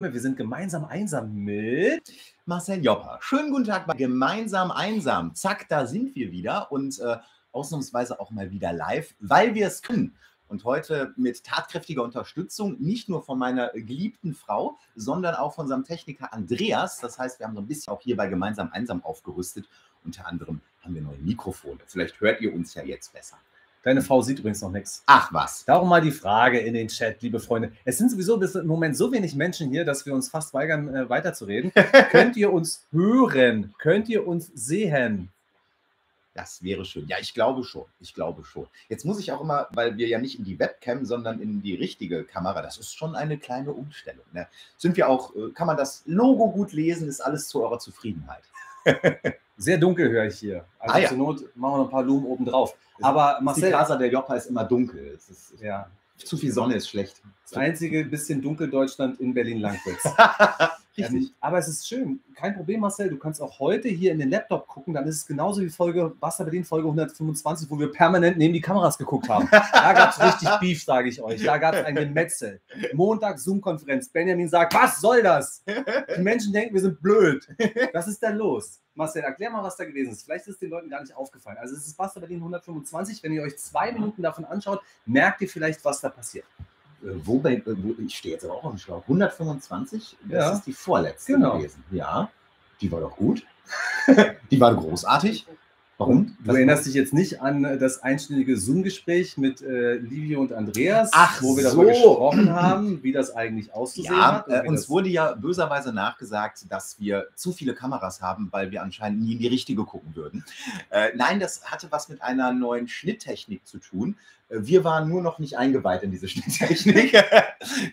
Wir sind gemeinsam einsam mit Marcel Jopper. Schönen guten Tag bei Gemeinsam Einsam. Zack, da sind wir wieder und äh, ausnahmsweise auch mal wieder live, weil wir es können. Und heute mit tatkräftiger Unterstützung, nicht nur von meiner geliebten Frau, sondern auch von unserem Techniker Andreas. Das heißt, wir haben so ein bisschen auch hier bei Gemeinsam Einsam aufgerüstet. Unter anderem haben wir neue Mikrofone. Vielleicht hört ihr uns ja jetzt besser. Deine Frau sieht übrigens noch nichts. Ach was. Darum mal die Frage in den Chat, liebe Freunde. Es sind sowieso bis im Moment so wenig Menschen hier, dass wir uns fast weigern, äh, weiterzureden. Könnt ihr uns hören? Könnt ihr uns sehen? Das wäre schön. Ja, ich glaube schon. Ich glaube schon. Jetzt muss ich auch immer, weil wir ja nicht in die Webcam, sondern in die richtige Kamera, das ist schon eine kleine Umstellung. Ne? Sind wir auch, äh, kann man das Logo gut lesen, ist alles zu eurer Zufriedenheit. Sehr dunkel höre ich hier. Also Ah, ja. zur Not machen wir noch ein paar Lumen oben drauf. Aber Die Marcel, Casa der Joppa ist immer dunkel. Es ist, ja, Zu viel Sonne ist schlecht. das einzige bisschen dunkel Deutschland in Berlin-Langwitz. Richtig. Ähm, aber es ist schön. Kein Problem, Marcel. Du kannst auch heute hier in den Laptop gucken. Dann ist es genauso wie Folge Basta Berlin, Folge 125, wo wir permanent neben die Kameras geguckt haben. Da gab es richtig Beef, sage ich euch. Da gab es ein Gemetzel. Montag Zoom-Konferenz. Benjamin sagt, was soll das? Die Menschen denken, wir sind blöd. Was ist da los? Marcel, erklär mal, was da gewesen ist. Vielleicht ist es den Leuten gar nicht aufgefallen. Also es ist Basta Berlin 125. Wenn ihr euch zwei Minuten davon anschaut, merkt ihr vielleicht, was da passiert. Äh, Wo bei, äh, wo, ich stehe jetzt aber auch am Schlauch. 125, das Ja. ist die vorletzte Genau. gewesen. Ja, die war doch gut. die war großartig. Warum? Du erinnerst dich jetzt nicht an äh, das einstündige Zoom-Gespräch mit äh, Livio und Andreas, Ach wo wir darüber so. gesprochen haben, wie das eigentlich auszusehen Ja, hat. äh, uns wurde ja böserweise nachgesagt, dass wir zu viele Kameras haben, weil wir anscheinend nie in die richtige gucken würden. Äh, nein, das hatte was mit einer neuen Schnitttechnik zu tun. Äh, Wir waren nur noch nicht eingeweiht in diese Schnitttechnik.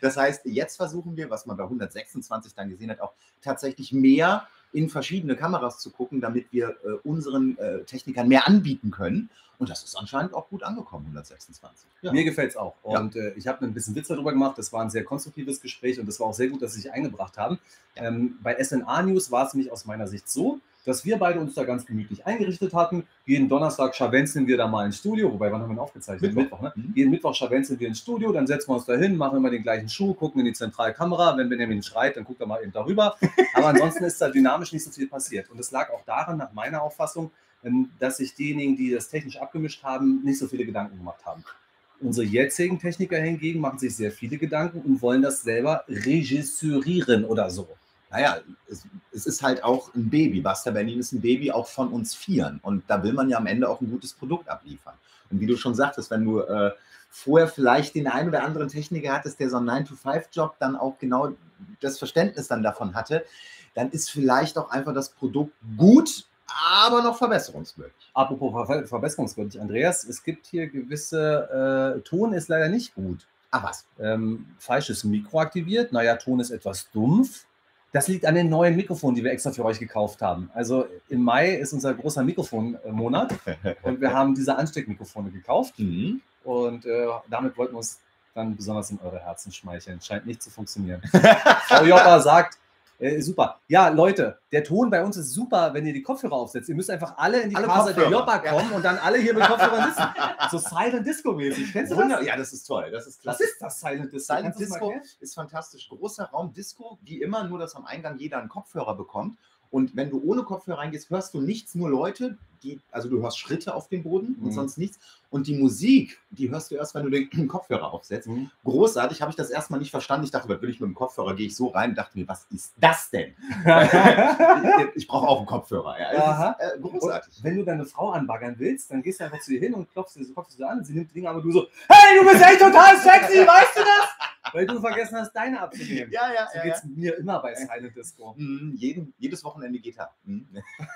das heißt, jetzt versuchen wir, was man bei 126 dann gesehen hat, auch tatsächlich mehr in verschiedene Kameras zu gucken, damit wir äh, unseren äh, Technikern mehr anbieten können. Und das ist anscheinend auch gut angekommen, 126. Ja. Mir gefällt es auch. Ja. Und äh, ich habe ein bisschen Witz darüber gemacht. Das war ein sehr konstruktives Gespräch und es war auch sehr gut, dass Sie sich eingebracht haben. Ähm, bei SNA News war es nämlich aus meiner Sicht so, dass wir beide uns da ganz gemütlich eingerichtet hatten. Jeden Donnerstag scharwenzeln wir da mal ins Studio. Wobei, wann haben wir ihn aufgezeichnet? Mittwoch. ne? Mhm. Jeden Mittwoch scharwenzeln wir ins Studio, dann setzen wir uns da hin, machen immer den gleichen Schuh, gucken in die Zentralkamera. Wenn Benjamin schreit, dann guckt er mal eben darüber. Aber ansonsten ist da dynamisch nicht so viel passiert. Und es lag auch daran, nach meiner Auffassung, ähm, dass sich diejenigen, die das technisch abgemischt haben, nicht so viele Gedanken gemacht haben. Unsere jetzigen Techniker hingegen machen sich sehr viele Gedanken und wollen das selber regisseurieren oder so. Naja, es, es ist halt auch ein Baby. Basta Berlin ist ein Baby auch von uns Vieren. Und da will man ja am Ende auch ein gutes Produkt abliefern. Und wie du schon sagtest, wenn du äh, vorher vielleicht den einen oder anderen Techniker hattest, der so einen 9-to-5-Job dann auch genau das Verständnis dann davon hatte, dann ist vielleicht auch einfach das Produkt gut, aber noch verbesserungswürdig. Apropos ver verbesserungswürdig, Andreas, es gibt hier gewisse, äh, Ton ist leider nicht gut. Ach was. ähm, falsches Mikro aktiviert. Naja, Ton ist etwas dumpf. Das liegt an den neuen Mikrofonen, die wir extra für euch gekauft haben. Also im Mai ist unser großer Mikrofonmonat und wir haben diese Ansteckmikrofone gekauft Mhm. und äh, damit wollten wir uns dann besonders in eure Herzen schmeicheln. Scheint nicht zu funktionieren. Frau Joppa sagt, äh, super. Ja, Leute, der Ton bei uns ist super, wenn ihr die Kopfhörer aufsetzt. Ihr müsst einfach alle in die Alle Casa der Joppa ja. kommen und dann alle hier mit Kopfhörern sitzen. So Silent Disco-mäßig. Kennst du das? Wunder ja, das ist toll. Das ist Was klasse. ist das Silent Disco? Silent das Disco ist fantastisch. Großer Raum Disco, wie immer, nur dass am Eingang jeder einen Kopfhörer bekommt. Und wenn du ohne Kopfhörer reingehst, hörst du nichts, nur Leute, die, also du hörst Schritte auf dem Boden und Mhm. sonst nichts. Und die Musik, die hörst du erst, wenn du den Kopfhörer aufsetzt. Mhm. Großartig, habe ich das erstmal nicht verstanden. Ich dachte, was will ich mit dem Kopfhörer? Gehe ich so rein und dachte mir, was ist das denn? ich ich brauche auch einen Kopfhörer. Ja, ist, äh, großartig. Und wenn du deine Frau anbaggern willst, dann gehst du einfach zu ihr hin und klopfst sie, klopfst sie an. Sie nimmt die Dinger, aber du so, hey, du bist echt total sexy, weißt du das? Weil du vergessen hast, deine abzunehmen. Ja, ja, So ja. geht's ja. mir immer bei Silent Disco. Mhm, jeden, jedes Wochenende geht er. Mhm.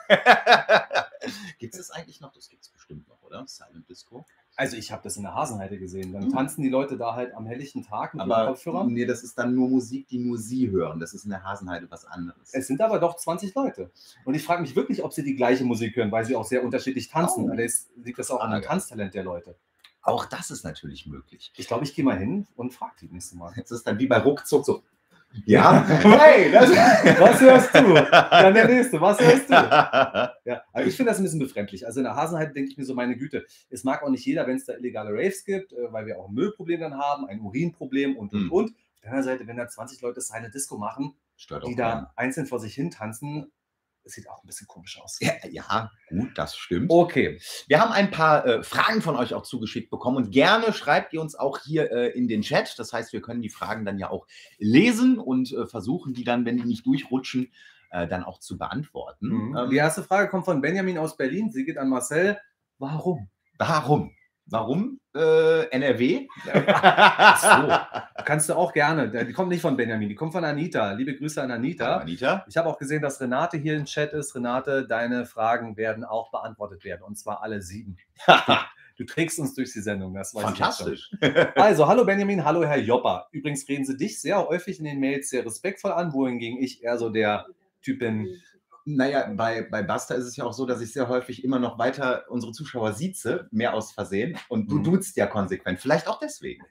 gibt es das eigentlich noch? Das gibt es bestimmt noch, oder? Silent Disco. Also ich habe das in der Hasenheide gesehen. Dann Mhm. tanzen die Leute da halt am helllichten Tag mit Aber Kopfhörern. nee, das ist dann nur Musik, die nur sie hören. Das ist in der Hasenheide was anderes. Es sind aber doch 20 Leute. Und ich frage mich wirklich, ob sie die gleiche Musik hören, weil sie auch sehr unterschiedlich tanzen. Oh. Allerdings liegt das auch an dem. Tanztalent der Leute. Auch das ist natürlich möglich. Ich glaube, ich gehe mal hin und frage die nächste Mal. Jetzt ist dann wie bei Ruckzuck so. Ja, hey, das Was hörst du? Dann der nächste, was hörst du? Ja, aber ich finde das ein bisschen befremdlich. Also in der Hasenheide denke ich mir so, meine Güte, es mag auch nicht jeder, wenn es da illegale Raves gibt, äh, weil wir auch ein Müllproblem dann haben, ein Urinproblem und, und, Mhm. und. Auf der anderen Seite, wenn da 20 Leute seine Disco machen, Stört die da einzeln vor sich hin tanzen, es sieht auch ein bisschen komisch aus. Ja, ja, gut, das stimmt. Okay. Wir haben ein paar äh, Fragen von euch auch zugeschickt bekommen und gerne schreibt ihr uns auch hier äh, in den Chat. Das heißt, wir können die Fragen dann ja auch lesen und äh, versuchen, die dann, wenn die nicht durchrutschen, äh, dann auch zu beantworten. Mhm. Ähm, Die erste Frage kommt von Benjamin aus Berlin. Sie geht an Marcel. Warum? warum? Warum äh, NRW? Ach Kannst du auch gerne. Die kommt nicht von Benjamin, die kommt von Anita. Liebe Grüße an Anita. Anita? Ich habe auch gesehen, dass Renate hier im Chat ist. Renate, deine Fragen werden auch beantwortet werden. Und zwar alle sieben. Du trägst uns durch die Sendung. Das weiß. Fantastisch. Also, hallo Benjamin, hallo Herr Jopper. Übrigens reden Sie dich sehr häufig in den Mails sehr respektvoll an, wohingegen ich eher so der Typ bin. Naja, bei, bei Basta ist es ja auch so, dass ich sehr häufig immer noch weiter unsere Zuschauer sieze, mehr aus Versehen. Und du Mhm. duzt ja konsequent. Vielleicht auch deswegen.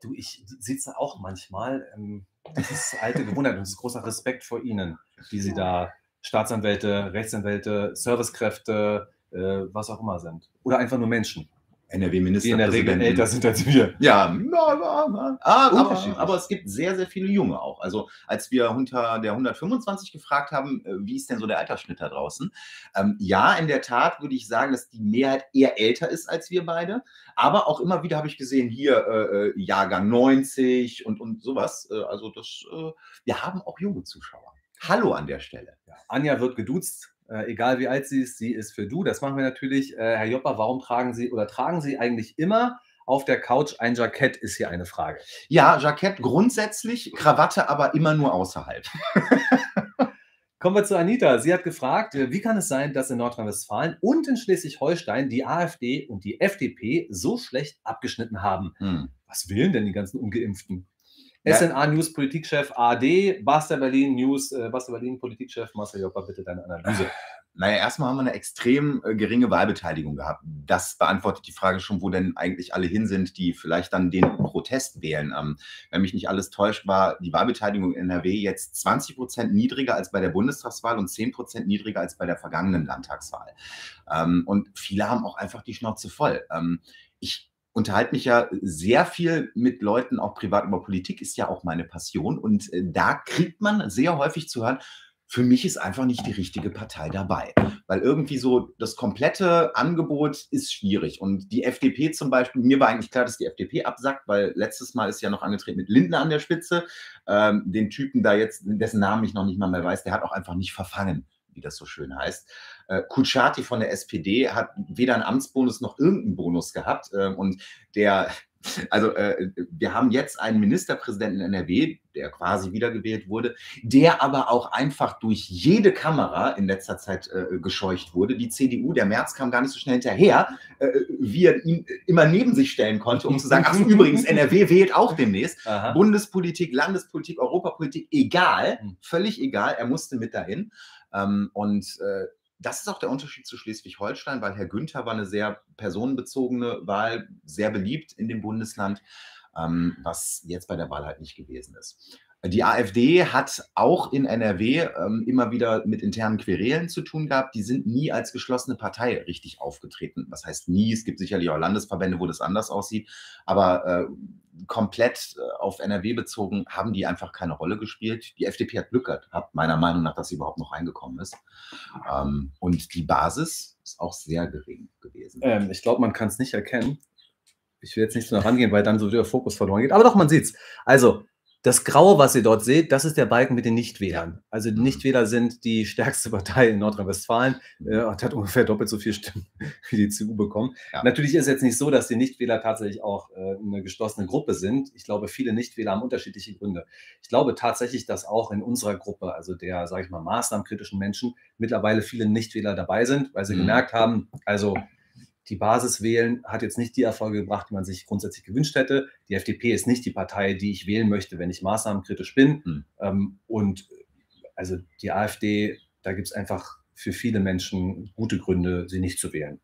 Du, ich sitze auch manchmal. Ähm, das ist alte Gewohnheit und es ist großer Respekt vor Ihnen, die Sie da Staatsanwälte, Rechtsanwälte, Servicekräfte, äh, was auch immer sind. Oder einfach nur Menschen, die in der Regel älter sind als wir. Ja. Ah, aber, Unterschiedlich. aber es gibt sehr, sehr viele Junge auch. Also als wir unter der 125 gefragt haben, äh, wie ist denn so der Altersschnitt da draußen? Ähm, ja, in der Tat würde ich sagen, dass die Mehrheit eher älter ist als wir beide. Aber auch immer wieder habe ich gesehen, hier äh, äh, Jahrgang 90 und, und sowas. Äh, also das, äh, wir haben auch junge Zuschauer. Hallo an der Stelle. Ja, Anja wird geduzt, äh, egal wie alt sie ist, sie ist für du. Das machen wir natürlich. Äh, Herr Jopper, warum tragen Sie oder tragen Sie eigentlich immer auf der Couch ein Jackett, ist hier eine Frage. Ja, Jackett grundsätzlich, Krawatte aber immer nur außerhalb. Kommen wir zu Anita. Sie hat gefragt, äh, wie kann es sein, dass in Nordrhein-Westfalen und in Schleswig-Holstein die AfD und die FDP so schlecht abgeschnitten haben? Hm. Was wählen denn die ganzen Ungeimpften? Ja. SNA News Politikchef AD, Basta Berlin News, äh, Basta Berlin Politikchef Marcel Jopper, bitte deine Analyse. Naja, erstmal haben wir eine extrem äh, geringe Wahlbeteiligung gehabt. Das beantwortet die Frage schon, wo denn eigentlich alle hin sind, die vielleicht dann den Protest wählen. Ähm, wenn mich nicht alles täuscht, war die Wahlbeteiligung in NRW jetzt 20 Prozent niedriger als bei der Bundestagswahl und 10 Prozent niedriger als bei der vergangenen Landtagswahl. Ähm, und viele haben auch einfach die Schnauze voll. Ähm, ich unterhalte mich ja sehr viel mit Leuten, auch privat über Politik, ist ja auch meine Passion. Und äh, da kriegt man sehr häufig zu hören, für mich ist einfach nicht die richtige Partei dabei. Weil irgendwie so das komplette Angebot ist schwierig. Und die FDP zum Beispiel, mir war eigentlich klar, dass die FDP absackt, weil letztes Mal ist ja noch angetreten mit Lindner an der Spitze. Ähm, den Typen da jetzt, dessen Namen ich noch nicht mal mehr weiß, der hat auch einfach nicht verfangen, wie das so schön heißt. Äh, Kutschaty von der SPD hat weder einen Amtsbonus noch irgendeinen Bonus gehabt. Ähm, und der, also äh, wir haben jetzt einen Ministerpräsidenten in NRW, der quasi wiedergewählt wurde, der aber auch einfach durch jede Kamera in letzter Zeit äh, gescheucht wurde. Die CDU, der März kam gar nicht so schnell hinterher, äh, wie er ihn immer neben sich stellen konnte, um zu sagen, ach übrigens, NRW wählt auch demnächst. Aha. Bundespolitik, Landespolitik, Europapolitik, egal, Hm. völlig egal, er musste mit dahin. Ähm, und äh, das ist auch der Unterschied zu Schleswig-Holstein, weil Herr Günther war eine sehr personenbezogene Wahl, sehr beliebt in dem Bundesland, ähm, was jetzt bei der Wahl halt nicht gewesen ist. Die AfD hat auch in NRW ähm, immer wieder mit internen Querelen zu tun gehabt. Die sind nie als geschlossene Partei richtig aufgetreten. Was heißt nie? Es gibt sicherlich auch Landesverbände, wo das anders aussieht. Aber äh, komplett äh, auf NRW bezogen haben die einfach keine Rolle gespielt. Die FDP hat Glück gehabt, meiner Meinung nach, dass sie überhaupt noch reingekommen ist. Ähm, und die Basis ist auch sehr gering gewesen. Ähm, ich glaube, man kann es nicht erkennen. Ich will jetzt nicht so nah rangehen, weil dann so der Fokus verloren geht. Aber doch, man sieht es. Also, das Graue, was ihr dort seht, das ist der Balken mit den Nichtwählern. Also die Mhm. Nichtwähler sind die stärkste Partei in Nordrhein-Westfalen. Äh, und hat ungefähr doppelt so viele Stimmen wie die CDU bekommen. Ja. Natürlich ist es jetzt nicht so, dass die Nichtwähler tatsächlich auch äh, eine geschlossene Gruppe sind. Ich glaube, viele Nichtwähler haben unterschiedliche Gründe. Ich glaube tatsächlich, dass auch in unserer Gruppe, also der, sage ich mal, maßnahmenkritischen Menschen, mittlerweile viele Nichtwähler dabei sind, weil sie Mhm. gemerkt haben, also die Basis wählen hat jetzt nicht die Erfolge gebracht, die man sich grundsätzlich gewünscht hätte. Die FDP ist nicht die Partei, die ich wählen möchte, wenn ich maßnahmenkritisch bin. Hm. Ähm, und also die AfD, da gibt es einfach für viele Menschen gute Gründe, sie nicht zu wählen.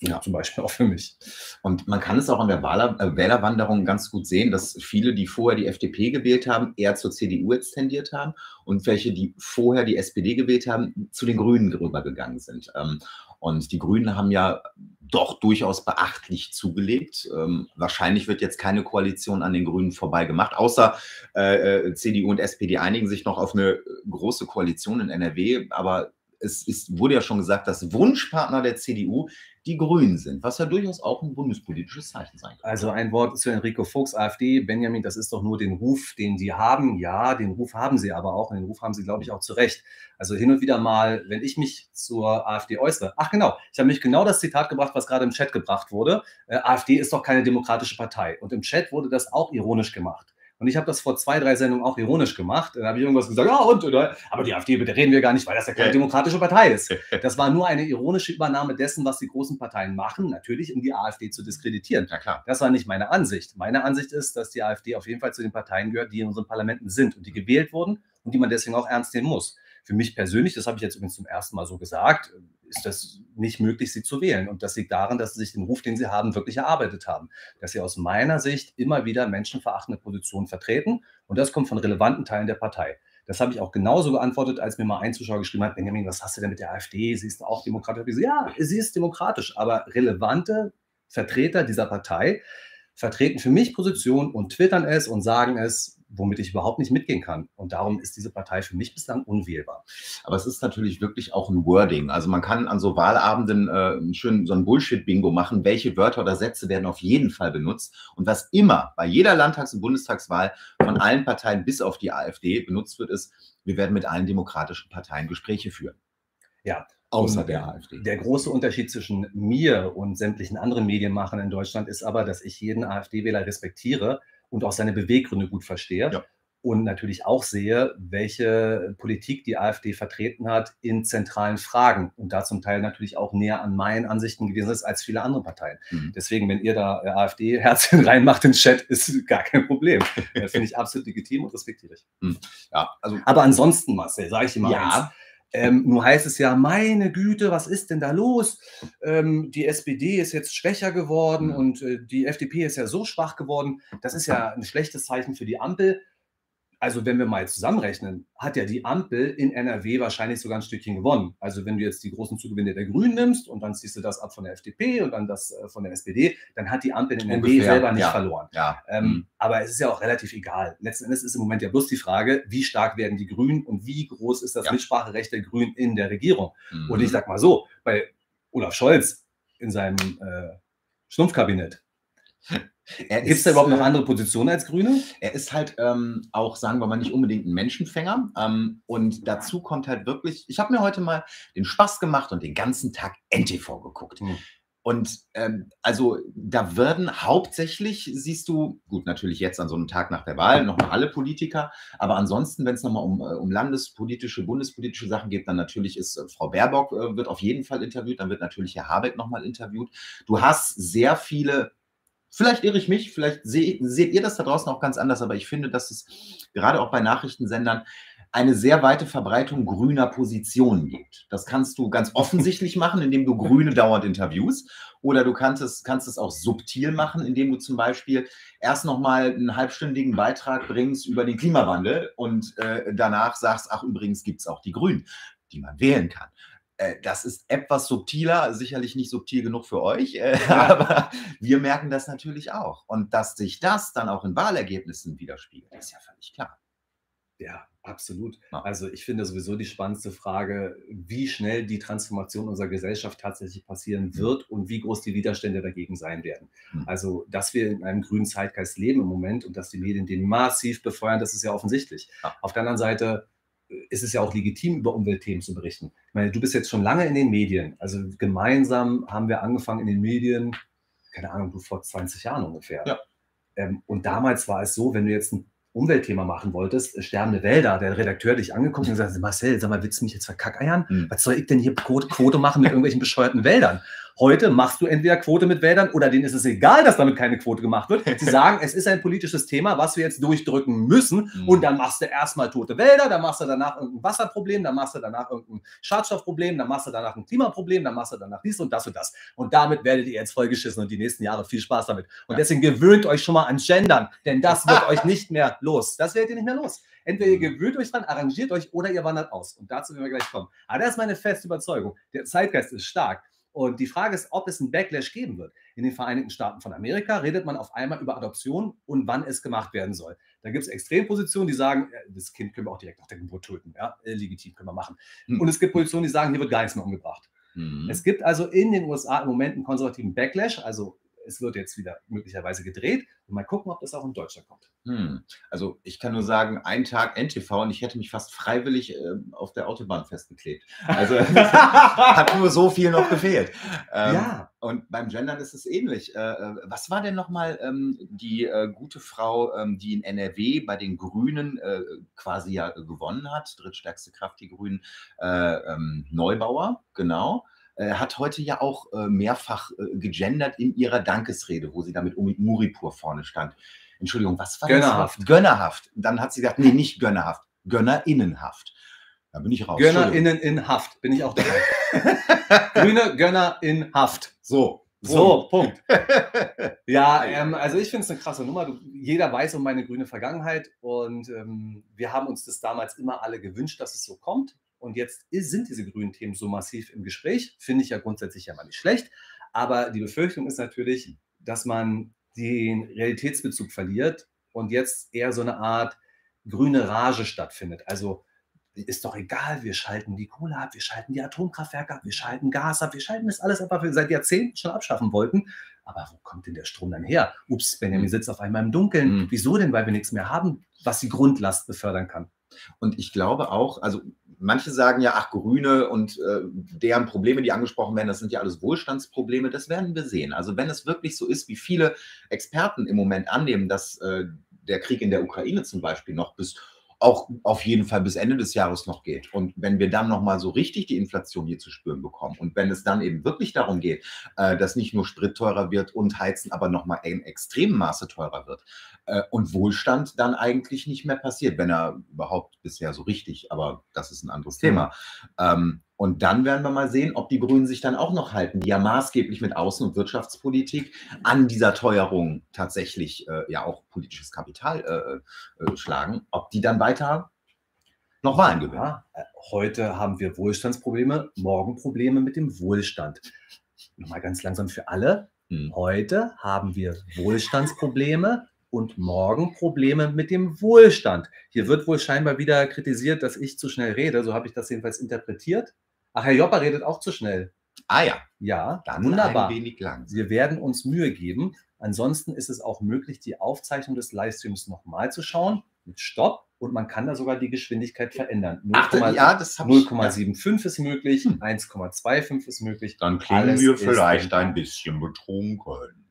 Ja. Zum Beispiel auch für mich. Und man kann es auch an der Wahler, äh, Wählerwanderung ganz gut sehen, dass viele, die vorher die FDP gewählt haben, eher zur CDU jetzt tendiert haben und welche, die vorher die SPD gewählt haben, zu den Grünen rübergegangen sind. Ähm, Und die Grünen haben ja doch durchaus beachtlich zugelegt. Ähm, wahrscheinlich wird jetzt keine Koalition an den Grünen vorbei gemacht, außer äh, äh CDU und SPD einigen sich noch auf eine große Koalition in NRW. Aber es ist, wurde ja schon gesagt, dass Wunschpartner der CDU die Grünen sind, was ja durchaus auch ein bundespolitisches Zeichen sein kann. Also ein Wort zu Enrico Fuchs, AfD. Benjamin, das ist doch nur den Ruf, den die haben. Ja, den Ruf haben sie aber auch und den Ruf haben sie, glaube ich, auch zu Recht. Also hin und wieder mal, wenn ich mich zur AfD äußere. Ach genau, ich habe mich genau das Zitat gebracht, was gerade im Chat gebracht wurde. Äh, AfD ist doch keine demokratische Partei. Und im Chat wurde das auch ironisch gemacht. Und ich habe das vor zwei, drei Sendungen auch ironisch gemacht. Dann habe ich irgendwas gesagt, ja und, oder? Aber die AfD, bitte reden wir gar nicht, weil das ja keine demokratische Partei ist. Das war nur eine ironische Übernahme dessen, was die großen Parteien machen, natürlich, um die AfD zu diskreditieren. Ja, klar. Das war nicht meine Ansicht. Meine Ansicht ist, dass die AfD auf jeden Fall zu den Parteien gehört, die in unseren Parlamenten sind und die gewählt wurden und die man deswegen auch ernst nehmen muss. Für mich persönlich, das habe ich jetzt übrigens zum ersten Mal so gesagt, ist das nicht möglich, sie zu wählen. Und das liegt daran, dass sie sich den Ruf, den sie haben, wirklich erarbeitet haben. Dass sie aus meiner Sicht immer wieder menschenverachtende Positionen vertreten. Und das kommt von relevanten Teilen der Partei. Das habe ich auch genauso geantwortet, als mir mal ein Zuschauer geschrieben hat, Benjamin, was hast du denn mit der AfD? Sie ist auch demokratisch. Ja, sie ist demokratisch, aber relevante Vertreter dieser Partei vertreten für mich Positionen und twittern es und sagen es, womit ich überhaupt nicht mitgehen kann. Und darum ist diese Partei für mich bislang unwählbar. Aber es ist natürlich wirklich auch ein Wording. Also man kann an so Wahlabenden äh, schön so ein Bullshit-Bingo machen. Welche Wörter oder Sätze werden auf jeden Fall benutzt? Und was immer bei jeder Landtags- und Bundestagswahl von allen Parteien bis auf die AfD benutzt wird, ist, wir werden mit allen demokratischen Parteien Gespräche führen. Ja, Außer der AfD. Der große Unterschied zwischen mir und sämtlichen anderen Medienmachern in Deutschland ist aber, dass ich jeden AfD-Wähler respektiere und auch seine Beweggründe gut verstehe. Ja. Und natürlich auch sehe, welche Politik die AfD vertreten hat in zentralen Fragen und da zum Teil natürlich auch näher an meinen Ansichten gewesen ist als viele andere Parteien. Mhm. Deswegen, wenn ihr da AfD-Herzchen reinmacht in den Chat, ist gar kein Problem. Das finde ich absolut legitim und respektiere ich. Mhm. Ja, also, Aber ansonsten, Marcel, sage ich mal ja. eins. Ähm, nur heißt es ja, meine Güte, was ist denn da los? Ähm, die SPD ist jetzt schwächer geworden mhm. und äh, die FDP ist ja so schwach geworden. Das ist ja ein schlechtes Zeichen für die Ampel also wenn wir mal zusammenrechnen, hat ja die Ampel in NRW wahrscheinlich sogar ein Stückchen gewonnen. Also wenn du jetzt die großen Zugewinne der Grünen nimmst und dann ziehst du das ab von der FDP und dann das äh, von der SPD, dann hat die Ampel in NRW Ungefähr, selber nicht ja. verloren. Ja. Ähm, mhm. Aber es ist ja auch relativ egal. Letzten Endes ist im Moment ja bloß die Frage, wie stark werden die Grünen und wie groß ist das ja. Mitspracherecht der Grünen in der Regierung. Mhm. Und ich sag mal so, bei Olaf Scholz in seinem äh, Schnumpfkabinett, Gibt es da überhaupt noch äh, andere Positionen als Grüne? Er ist halt ähm, auch, sagen wir mal, nicht unbedingt ein Menschenfänger. Ähm, und dazu kommt halt wirklich, ich habe mir heute mal den Spaß gemacht und den ganzen Tag NTV geguckt. Mhm. Und ähm, also da werden hauptsächlich, siehst du, gut, natürlich jetzt an so einem Tag nach der Wahl noch mal alle Politiker, aber ansonsten, wenn es nochmal um, äh, um landespolitische, bundespolitische Sachen geht, dann natürlich ist äh, Frau Baerbock äh, wird auf jeden Fall interviewt, dann wird natürlich Herr Habeck nochmal interviewt. Du hast sehr viele Vielleicht irre ich mich, vielleicht seht, seht ihr das da draußen auch ganz anders, aber ich finde, dass es gerade auch bei Nachrichtensendern eine sehr weite Verbreitung grüner Positionen gibt. Das kannst du ganz offensichtlich machen, indem du Grüne dauernd interviewst. Oder du kannst es, kannst es auch subtil machen, indem du zum Beispiel erst nochmal einen halbstündigen Beitrag bringst über den Klimawandel und äh, danach sagst, ach übrigens gibt es auch die Grünen, die man wählen kann. Äh, das ist etwas subtiler, sicherlich nicht subtil genug für euch, äh, aber wir merken das natürlich auch. Und dass sich das dann auch in Wahlergebnissen widerspiegelt, ist ja völlig klar. Ja, absolut. Ja. Also ich finde sowieso die spannendste Frage, wie schnell die Transformation unserer Gesellschaft tatsächlich passieren mhm. wird und wie groß die Widerstände dagegen sein werden. Mhm. Also, dass wir in einem grünen Zeitgeist leben im Moment und dass die Medien den massiv befeuern, das ist ja offensichtlich. Ja. Auf der anderen Seite ist es ja auch legitim, über Umweltthemen zu berichten. Ich meine, du bist jetzt schon lange in den Medien. Also gemeinsam haben wir angefangen in den Medien, keine Ahnung, du vor 20 Jahren ungefähr. Ja. Ähm, und damals war es so, wenn du jetzt ein Umweltthema machen wolltest, sterbende Wälder, der Redakteur dich angeguckt und gesagt, Marcel, sag mal, willst du mich jetzt verkackeiern? Mhm. Was soll ich denn hier Quote machen mit irgendwelchen bescheuerten Wäldern? Heute machst du entweder Quote mit Wäldern oder denen ist es egal, dass damit keine Quote gemacht wird. Sie sagen, es ist ein politisches Thema, was wir jetzt durchdrücken müssen. Mhm. Und dann machst du erstmal tote Wälder, dann machst du danach irgendein Wasserproblem, dann machst du danach irgendein Schadstoffproblem, dann machst du danach ein Klimaproblem, dann machst du danach dies und das und das. Und damit werdet ihr jetzt vollgeschissen und die nächsten Jahre viel Spaß damit. Und deswegen gewöhnt euch schon mal an Gendern, denn das wird euch nicht mehr los. Das werdet ihr nicht mehr los. Entweder ihr mhm. gewöhnt euch dran, arrangiert euch oder ihr wandert aus. Und dazu werden wir gleich kommen. Aber das ist meine feste Überzeugung. Der Zeitgeist ist stark. Und die Frage ist, ob es einen Backlash geben wird. In den Vereinigten Staaten von Amerika redet man auf einmal über Adoption und wann es gemacht werden soll. Da gibt es Extrempositionen, die sagen, äh, das Kind können wir auch direkt nach der Geburt töten. Ja, äh, legitim können wir machen. Hm. Und es gibt Positionen, die sagen, hier wird gar nichts mehr umgebracht. Mhm. Es gibt also in den USA im Moment einen konservativen Backlash. Also es wird jetzt wieder möglicherweise gedreht. Und mal gucken, ob das auch in Deutschland kommt. Hm. Also ich kann nur sagen, ein Tag NTV und ich hätte mich fast freiwillig äh, auf der Autobahn festgeklebt. Also hat nur so viel noch gefehlt. Ähm, ja. Und beim Gendern ist es ähnlich. Äh, äh, was war denn nochmal ähm, die äh, gute Frau, ähm, die in NRW bei den Grünen äh, quasi ja gewonnen hat, drittstärkste Kraft die Grünen, äh, ähm, Neubauer, genau. Äh, hat heute ja auch äh, mehrfach äh, gegendert in ihrer Dankesrede, wo sie da mit Umi- Muripur vorne stand. Entschuldigung, was war Gönnerhaft. das? Gönnerhaft. Dann hat sie gesagt, nee, nicht gönnerhaft, gönnerinnenhaft. Da bin ich raus. GönnerInnen in Haft. Bin ich auch dabei. Grüne Gönner in Haft. So. So, Punkt. Ja, ähm, also ich finde es eine krasse Nummer. Du, jeder weiß um meine grüne Vergangenheit und ähm, wir haben uns das damals immer alle gewünscht, dass es so kommt. Und jetzt sind diese grünen Themen so massiv im Gespräch. Finde ich ja grundsätzlich ja mal nicht schlecht. Aber die Befürchtung ist natürlich, dass man den Realitätsbezug verliert und jetzt eher so eine Art grüne Rage stattfindet. Also ist doch egal, wir schalten die Kohle ab, wir schalten die Atomkraftwerke ab, wir schalten Gas ab, wir schalten das alles ab, was wir seit Jahrzehnten schon abschaffen wollten. Aber wo kommt denn der Strom dann her? Ups, Benjamin sitzt auf einmal im Dunkeln. Mhm. Wieso denn? Weil wir nichts mehr haben, was die Grundlast befördern kann. Und ich glaube auch, also manche sagen ja, ach, Grüne und äh, deren Probleme, die angesprochen werden, das sind ja alles Wohlstandsprobleme. Das werden wir sehen. Also wenn es wirklich so ist, wie viele Experten im Moment annehmen, dass äh, der Krieg in der Ukraine zum Beispiel noch bis auch auf jeden Fall bis Ende des Jahres noch geht. Und wenn wir dann nochmal so richtig die Inflation hier zu spüren bekommen und wenn es dann eben wirklich darum geht, äh, dass nicht nur Sprit teurer wird und Heizen aber nochmal in extremem Maße teurer wird äh, und Wohlstand dann eigentlich nicht mehr passiert, wenn er überhaupt bisher so richtig, aber das ist ein anderes Thema. Ähm, und dann werden wir mal sehen, ob die Grünen sich dann auch noch halten, die ja maßgeblich mit Außen- und Wirtschaftspolitik an dieser Teuerung tatsächlich äh, ja auch politisches Kapital äh, äh, schlagen, ob die dann weiter noch Wahlen gewinnen. Ja, äh, heute haben wir Wohlstandsprobleme, morgen Probleme mit dem Wohlstand. Nochmal ganz langsam für alle. Hm. Heute haben wir Wohlstandsprobleme und morgen Probleme mit dem Wohlstand. Hier wird wohl scheinbar wieder kritisiert, dass ich zu schnell rede. So habe ich das jedenfalls interpretiert. Ach, Herr Jopper redet auch zu schnell. Ah ja, Ja, dann wunderbar. ein wenig lang. Wir werden uns Mühe geben. Ansonsten ist es auch möglich, die Aufzeichnung des Livestreams nochmal zu schauen mit Stopp und man kann da sogar die Geschwindigkeit verändern. Ach, 0,7 ja. Ja. 0,75 ist möglich, Hm. 1,25 ist möglich, Dann klingen wir vielleicht ein bisschen betrunken.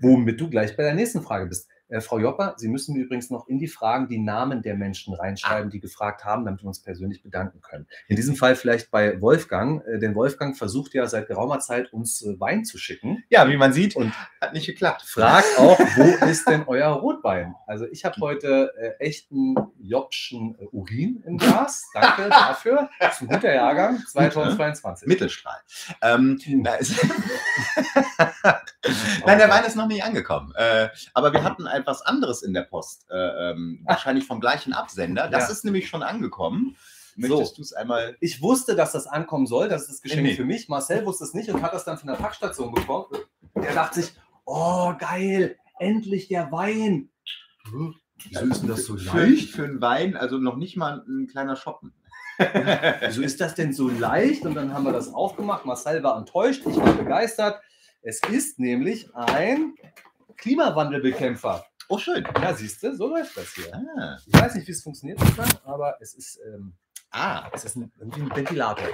womit du gleich bei der nächsten Frage bist. Äh, Frau Jopper, Sie müssen mir übrigens noch in die Fragen die Namen der Menschen reinschreiben, die gefragt haben, damit wir uns persönlich bedanken können. In diesem Fall vielleicht bei Wolfgang, äh, denn Wolfgang versucht ja seit geraumer Zeit, uns äh, Wein zu schicken. Ja, wie man sieht, Und hat nicht geklappt. fragt auch, wo ist denn euer Rotwein? Also ich habe heute äh, echten Jobschen äh, Urin im Glas. Danke dafür. Das ist ein guter Jahrgang, 2022. Mittelstrahl. Ähm, Hm. ist Nein, der Wein ist noch nicht angekommen. Äh, aber wir hatten etwas anderes in der Post. Äh, ähm, wahrscheinlich vom gleichen Absender. Das Ja. ist nämlich schon angekommen. So. Möchtest du es einmal. Ich wusste, dass das ankommen soll. Das ist das Geschenk Nee. für mich. Marcel wusste es nicht und hat das dann von der Packstation bekommen. Der dachte sich, oh geil, endlich der Wein. Hm, Wieso ist denn das so leicht? für einen Wein, also noch nicht mal ein kleiner Shoppen. Wieso ist das denn so leicht? Und dann haben wir das aufgemacht. Marcel war enttäuscht, ich war begeistert. Es ist nämlich ein Klimawandelbekämpfer. Oh, schön. Ja, siehst du, so läuft das hier. Ah, Ich weiß nicht, wie es funktioniert, aber es ist, ähm, ah. es ist ein, ein Ventilator.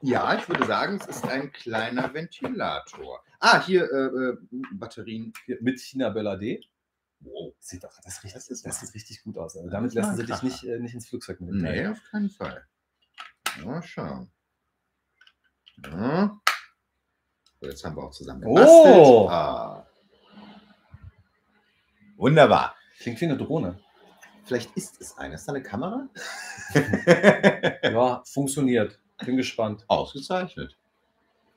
ja, ich würde sagen, es ist ein kleiner Ventilator. Ah, hier äh, äh, Batterien. Hier mit China-Böller D. Wow. Sieht doch, das, riecht, Das das, ist mal- sieht richtig gut aus. Also Das damit lassen sie dich nicht, äh, nicht ins Flugzeug mit. Nee, auf keinen Fall. Mal schauen. Ja. So, jetzt haben wir auch zusammen Oh. gebastelt. Ah. Wunderbar. Klingt wie eine Drohne. Vielleicht ist es eine. Ist da eine Kamera? Ja, funktioniert. Bin gespannt. Ausgezeichnet.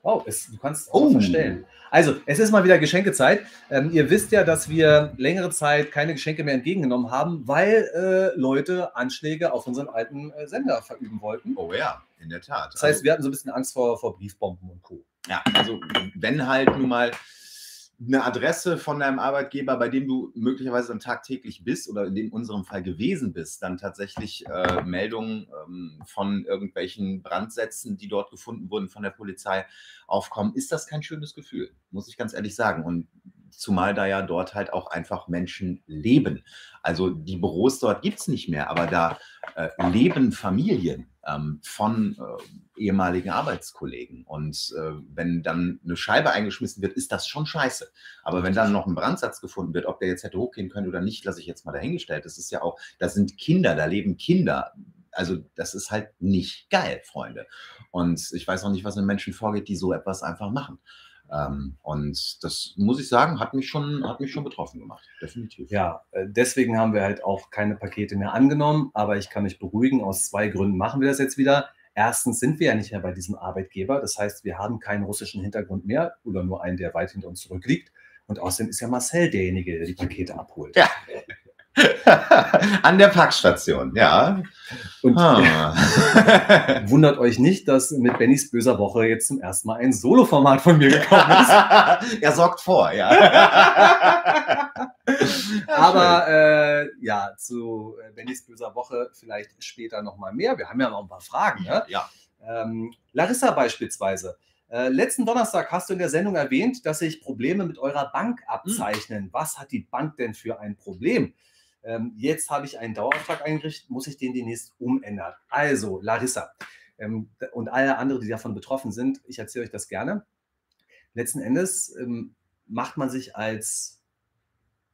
Oh, es, du kannst Oh. auch verstellen. Also, es ist mal wieder Geschenkezeit. Ähm, ihr wisst ja, dass wir längere Zeit keine Geschenke mehr entgegengenommen haben, weil äh, Leute Anschläge auf unseren alten äh, Sender verüben wollten. Oh ja, in der Tat. Das heißt, wir hatten so ein bisschen Angst vor, vor Briefbomben und Co. Ja, also wenn halt nun mal eine Adresse von deinem Arbeitgeber, bei dem du möglicherweise dann tagtäglich bist oder in dem unserem Fall gewesen bist, dann tatsächlich äh, Meldungen ähm, von irgendwelchen Brandsätzen, die dort gefunden wurden von der Polizei, aufkommen, ist das kein schönes Gefühl, muss ich ganz ehrlich sagen. Und zumal da ja dort halt auch einfach Menschen leben. Also die Büros dort gibt es nicht mehr, aber da äh, leben Familien ähm, von äh, ehemaligen Arbeitskollegen. Und äh, wenn dann eine Scheibe eingeschmissen wird, ist das schon scheiße. Aber wenn dann noch ein Brandsatz gefunden wird, ob der jetzt hätte hochgehen können oder nicht, lasse ich jetzt mal dahingestellt. Das ist ja auch, da sind Kinder, da leben Kinder. Also das ist halt nicht geil, Freunde. Und ich weiß auch nicht, was in Menschen vorgeht, die so etwas einfach machen. Ähm, und das muss ich sagen, hat mich schon, hat mich schon betroffen gemacht. Definitiv. Ja, äh, deswegen haben wir halt auch keine Pakete mehr angenommen, aber ich kann mich beruhigen, aus zwei Gründen machen wir das jetzt wieder. Erstens sind wir ja nicht mehr bei diesem Arbeitgeber, das heißt, wir haben keinen russischen Hintergrund mehr oder nur einen, der weit hinter uns zurückliegt. Und außerdem ist ja Marcel derjenige, der die Pakete abholt. Ja. An der Packstation, ja. Und Ah. wundert euch nicht, dass mit Bennys böser Woche jetzt zum ersten Mal ein Solo-Format von mir gekommen ist. er sorgt vor, ja. Aber äh, ja, zu äh, Bennys böser Woche vielleicht später nochmal mehr. Wir haben ja noch ein paar Fragen. Ne? ja. Ähm, Larissa beispielsweise. Äh, letzten Donnerstag hast du in der Sendung erwähnt, dass sich Probleme mit eurer Bank abzeichnen. Was hat die Bank denn für ein Problem? Ähm, jetzt habe ich einen Dauerauftrag eingerichtet, muss ich den demnächst umändern. Also, Larissa ähm, und alle anderen, die davon betroffen sind, ich erzähle euch das gerne. Letzten Endes ähm, macht man sich als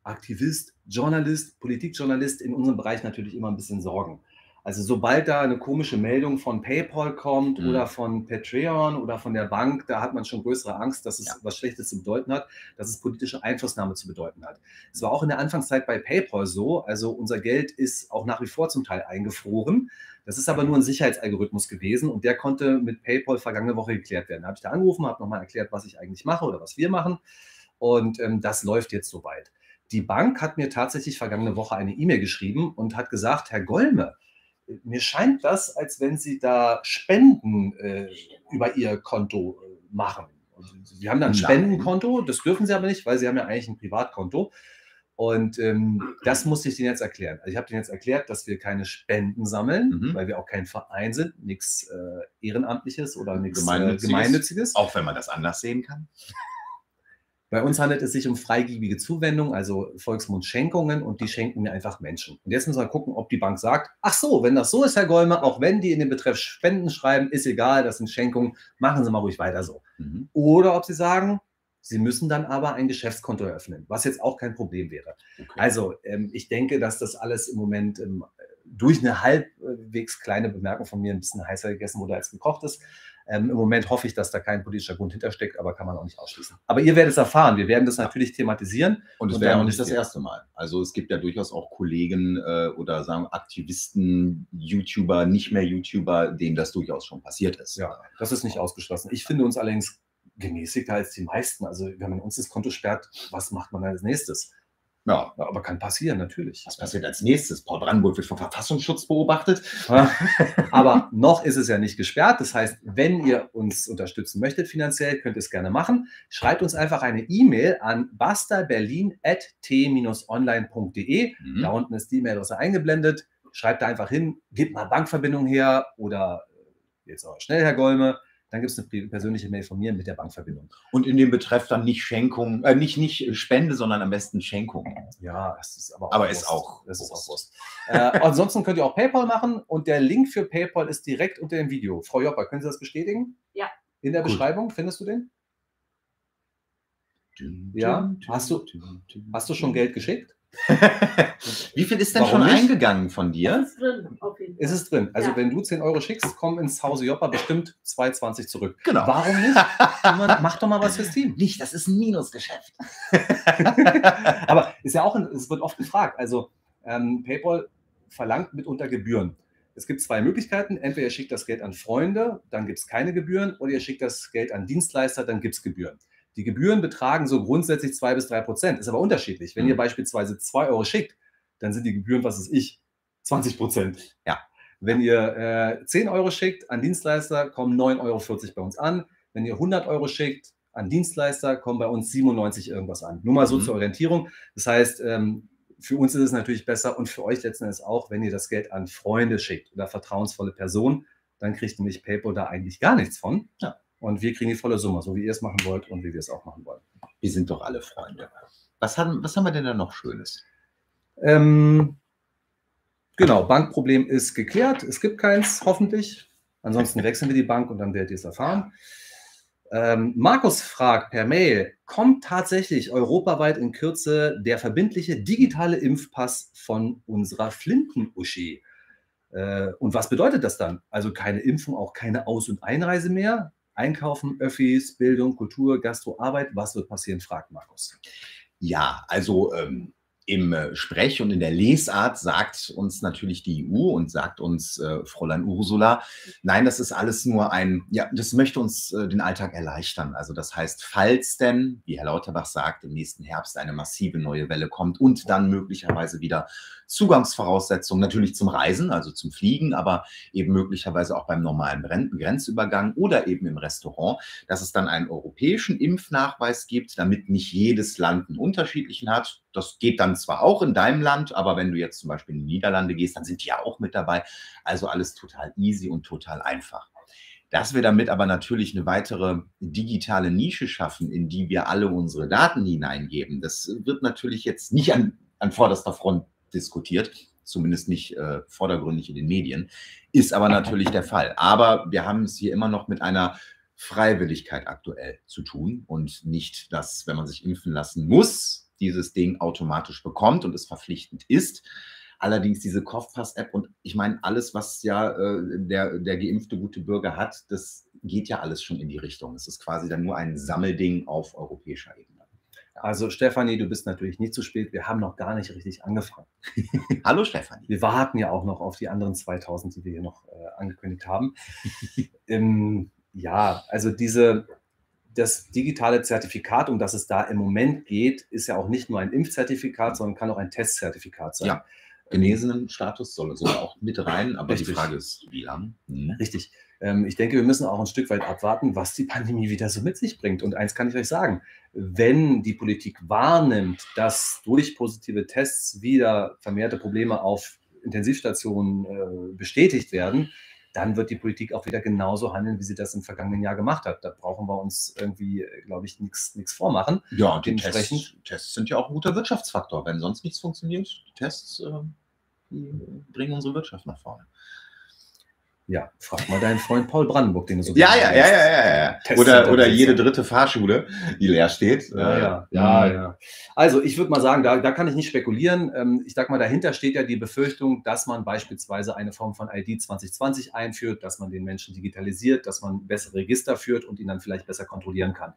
Aktivist, Journalist, Politikjournalist in unserem Bereich natürlich immer ein bisschen Sorgen. Also sobald da eine komische Meldung von PayPal kommt Mhm. oder von Patreon oder von der Bank, da hat man schon größere Angst, dass es Ja. was Schlechtes zu bedeuten hat, dass es politische Einflussnahme zu bedeuten hat. Es war auch in der Anfangszeit bei PayPal so, also unser Geld ist auch nach wie vor zum Teil eingefroren. Das ist aber nur ein Sicherheitsalgorithmus gewesen und der konnte mit PayPal vergangene Woche geklärt werden. Da habe ich da angerufen, habe nochmal erklärt, was ich eigentlich mache oder was wir machen und ähm, das läuft jetzt soweit. Die Bank hat mir tatsächlich vergangene Woche eine E-Mail geschrieben und hat gesagt, Herr Golme, mir scheint das, als wenn Sie da Spenden äh, über Ihr Konto äh, machen. Sie haben da ein. Spendenkonto, das dürfen Sie aber nicht, weil Sie haben ja eigentlich ein Privatkonto. Und ähm, das musste ich Ihnen jetzt erklären. Also ich habe Ihnen jetzt erklärt, dass wir keine Spenden sammeln, Mhm. weil wir auch kein Verein sind, nichts äh, Ehrenamtliches oder nichts äh, Gemeinnütziges. Gemeinnütziges. Auch wenn man das anders sehen kann. Bei uns handelt es sich um freigebige Zuwendung, also Volksmund-Schenkungen und die schenken mir einfach Menschen. Und jetzt müssen wir gucken, ob die Bank sagt, ach so, wenn das so ist, Herr Golme, auch wenn die in den Betreff Spenden schreiben, ist egal, das sind Schenkungen, machen Sie mal ruhig weiter so. Mhm. Oder ob sie sagen, Sie müssen dann aber ein Geschäftskonto eröffnen, was jetzt auch kein Problem wäre. Okay. Also ähm, ich denke, dass das alles im Moment ähm, durch eine halbwegs kleine Bemerkung von mir ein bisschen heißer gegessen wurde, als gekocht ist. Ähm, Im Moment hoffe ich, dass da kein politischer Grund hintersteckt, aber kann man auch nicht ausschließen. Aber ihr werdet es erfahren. Wir werden das natürlich thematisieren. Und es wäre auch nicht das erste Mal. Also es gibt ja durchaus auch Kollegen äh, oder sagen Aktivisten, YouTuber, nicht mehr YouTuber, denen das durchaus schon passiert ist. Ja, das ist nicht ausgeschlossen. Ich finde uns allerdings gemäßigter als die meisten. Also wenn man uns das Konto sperrt, was macht man als nächstes? Ja. Aber kann passieren, natürlich. Was passiert als nächstes? Paul Brandenburg wird vom Verfassungsschutz beobachtet. Aber noch ist es ja nicht gesperrt. Das heißt, wenn ihr uns unterstützen möchtet finanziell, könnt ihr es gerne machen. Schreibt uns einfach eine E-Mail an bastaberlin.t-online.de. Mhm. Da unten ist die E-Mail-Adresse eingeblendet. Schreibt da einfach hin, gebt mal Bankverbindung her oder jetzt aber schnell, Herr Golme. Dann gibt es eine persönliche Mail von mir mit der Bankverbindung. Und in dem Betreff dann nicht Schenkung, äh, nicht, nicht Spende, sondern am besten Schenkung. Ja, das ist aber auch Aber ist auch Das ist auch Wurst. Äh, ansonsten könnt ihr auch PayPal machen und der Link für PayPal ist direkt unter dem Video. Frau Jopper, können Sie das bestätigen? Ja. In der Gut. Beschreibung findest du den? Ja. Hast du- Hast du schon Geld geschickt? Wie viel ist denn Warum schon nicht? eingegangen von dir? ist drin, jeden Fall. Ist es drin? Also Ja. wenn du 10 Euro schickst, kommen ins Hause Joppa bestimmt 2,20 zurück. Genau. Warum nicht? Mach doch mal was fürs Team. Nicht, das ist ein Minusgeschäft. Aber ist ja auch, ein, es wird oft gefragt. Also ähm, PayPal verlangt mitunter Gebühren. es gibt zwei Möglichkeiten. Entweder ihr schickt das Geld an Freunde, dann gibt es keine Gebühren, oder ihr schickt das Geld an Dienstleister, dann gibt es Gebühren. Die Gebühren betragen so grundsätzlich zwei bis drei Prozent. Ist aber unterschiedlich. Wenn ihr mhm. beispielsweise zwei Euro schickt, dann sind die Gebühren, was ist ich, 20 Prozent. Ja. Wenn ihr äh, 10 Euro schickt an Dienstleister, kommen 9,40 Euro bei uns an. Wenn ihr 100 Euro schickt an Dienstleister, kommen bei uns 97 irgendwas an. Nur mal so mhm. zur Orientierung. Das heißt, ähm, für uns ist es natürlich besser und für euch letzten Endes auch, wenn ihr das Geld an Freunde schickt oder vertrauensvolle Personen, dann kriegt nämlich PayPal da eigentlich gar nichts von. Ja. Und wir kriegen die volle Summe, so wie ihr es machen wollt und wie wir es auch machen wollen. Wir sind doch alle Freunde. Was haben, was haben wir denn da noch Schönes? Ähm, genau, Bankproblem ist geklärt. Es gibt keins, hoffentlich. Ansonsten wechseln wir die Bank und dann werdet ihr es erfahren. Ähm, Markus fragt per Mail, kommt tatsächlich europaweit in Kürze der verbindliche digitale Impfpass von unserer Flinten-Uschi? Äh, und was bedeutet das dann? Also keine Impfung, auch keine Aus- und Einreise mehr? Einkaufen, Öffis, Bildung, Kultur, Gastro, Arbeit. Was wird passieren, fragt Markus. Ja, also ähm, im äh, Sprech und in der Lesart sagt uns natürlich die EU und sagt uns äh, Fräulein Ursula, nein, das ist alles nur ein, ja, das möchte uns äh, den Alltag erleichtern. Also das heißt, falls denn, wie Herr Lauterbach sagt, im nächsten Herbst eine massive neue Welle kommt und dann möglicherweise wieder Zugangsvoraussetzungen natürlich zum Reisen, also zum Fliegen, aber eben möglicherweise auch beim normalen Grenzübergang oder eben im Restaurant, dass es dann einen europäischen Impfnachweis gibt, damit nicht jedes Land einen unterschiedlichen hat. Das geht dann zwar auch in deinem Land, aber wenn du jetzt zum Beispiel in die Niederlande gehst, dann sind die ja auch mit dabei. Also alles total easy und total einfach. Dass wir damit aber natürlich eine weitere digitale Nische schaffen, in die wir alle unsere Daten hineingeben, das wird natürlich jetzt nicht an, an vorderster Front diskutiert, zumindest nicht äh, vordergründig in den Medien, ist aber natürlich der Fall. Aber wir haben es hier immer noch mit einer Freiwilligkeit aktuell zu tun und nicht, dass, wenn man sich impfen lassen muss, dieses Ding automatisch bekommt und es verpflichtend ist. Allerdings diese Kopfpass-App und ich meine, alles, was ja äh, der, der geimpfte gute Bürger hat, das geht ja alles schon in die Richtung. Es ist quasi dann nur ein Sammelding auf europäischer Ebene. Also Stefanie, du bist natürlich nicht zu spät. Wir haben noch gar nicht richtig angefangen. Hallo Stefanie. Wir warten ja auch noch auf die anderen 2000, die wir hier noch äh, angekündigt haben. ähm, ja, also diese, das digitale Zertifikat, um das es da im Moment geht, ist ja auch nicht nur ein Impfzertifikat, sondern kann auch ein Testzertifikat sein. Ja, genesenen Status soll sogar auch mit rein, aber Richtig. die Frage ist, wie lang? Hm. Richtig. Ähm, ich denke, wir müssen auch ein Stück weit abwarten, was die Pandemie wieder so mit sich bringt. Und eins kann ich euch sagen, wenn die Politik wahrnimmt, dass durch positive Tests wieder vermehrte Probleme auf Intensivstationen äh, bestätigt werden, dann wird die Politik auch wieder genauso handeln, wie sie das im vergangenen Jahr gemacht hat. Da brauchen wir uns irgendwie, glaube ich, nichts vormachen. Ja, und die Tests, Tests, sind ja auch ein guter Wirtschaftsfaktor. Wenn sonst nichts funktioniert, die Tests äh, die bringen unsere Wirtschaft nach vorne. Ja, frag mal deinen Freund Paul Brandenburg, den du so Ja, ja, ja, ja, ja, ja. Oder, oder jede dritte Fahrschule, die leer steht. Ja, ja, ja. Mhm. ja. Also ich würde mal sagen, da, da kann ich nicht spekulieren. Ähm, ich sag mal, dahinter steht ja die Befürchtung, dass man beispielsweise eine Form von ID 2020 einführt, dass man den Menschen digitalisiert, dass man bessere Register führt und ihn dann vielleicht besser kontrollieren kann.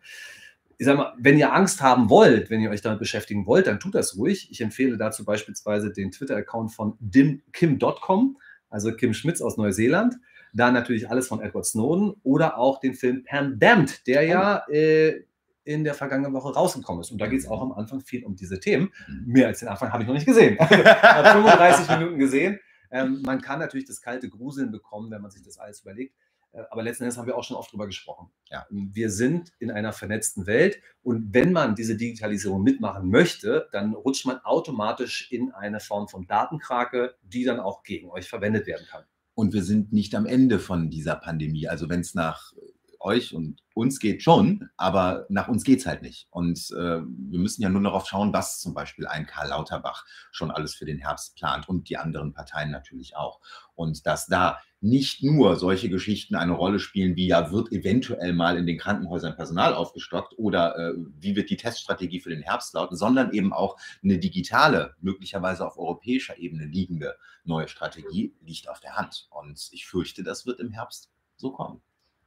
Ich sag mal, wenn ihr Angst haben wollt, wenn ihr euch damit beschäftigen wollt, dann tut das ruhig. Ich empfehle dazu beispielsweise den Twitter-Account von dimkim.com also Kim Schmitz aus Neuseeland. Dann natürlich alles von Edward Snowden oder auch den Film Pandemd, der ja oh. äh, in der vergangenen Woche rausgekommen ist. Und da geht es auch am Anfang viel um diese Themen. Mhm. Mehr als den Anfang habe ich noch nicht gesehen. ich habe 35 Minuten gesehen. Ähm, man kann natürlich das kalte Gruseln bekommen, wenn man sich das alles überlegt. Äh, aber letzten Endes haben wir auch schon oft drüber gesprochen. Ja. Wir sind in einer vernetzten Welt und wenn man diese Digitalisierung mitmachen möchte, dann rutscht man automatisch in eine Form von Datenkrake, die dann auch gegen euch verwendet werden kann. Und wir sind nicht am Ende von dieser Pandemie. Also wenn es nach euch und uns geht schon, aber nach uns geht es halt nicht. Und äh, wir müssen ja nur darauf schauen, was zum Beispiel ein Karl Lauterbach schon alles für den Herbst plant und die anderen Parteien natürlich auch. Und dass da nicht nur solche Geschichten eine Rolle spielen, wie ja wird eventuell mal in den Krankenhäusern Personal aufgestockt oder äh, wie wird die Teststrategie für den Herbst lauten, sondern eben auch eine digitale, möglicherweise auf europäischer Ebene liegende neue Strategie liegt auf der Hand. Und ich fürchte, das wird im Herbst so kommen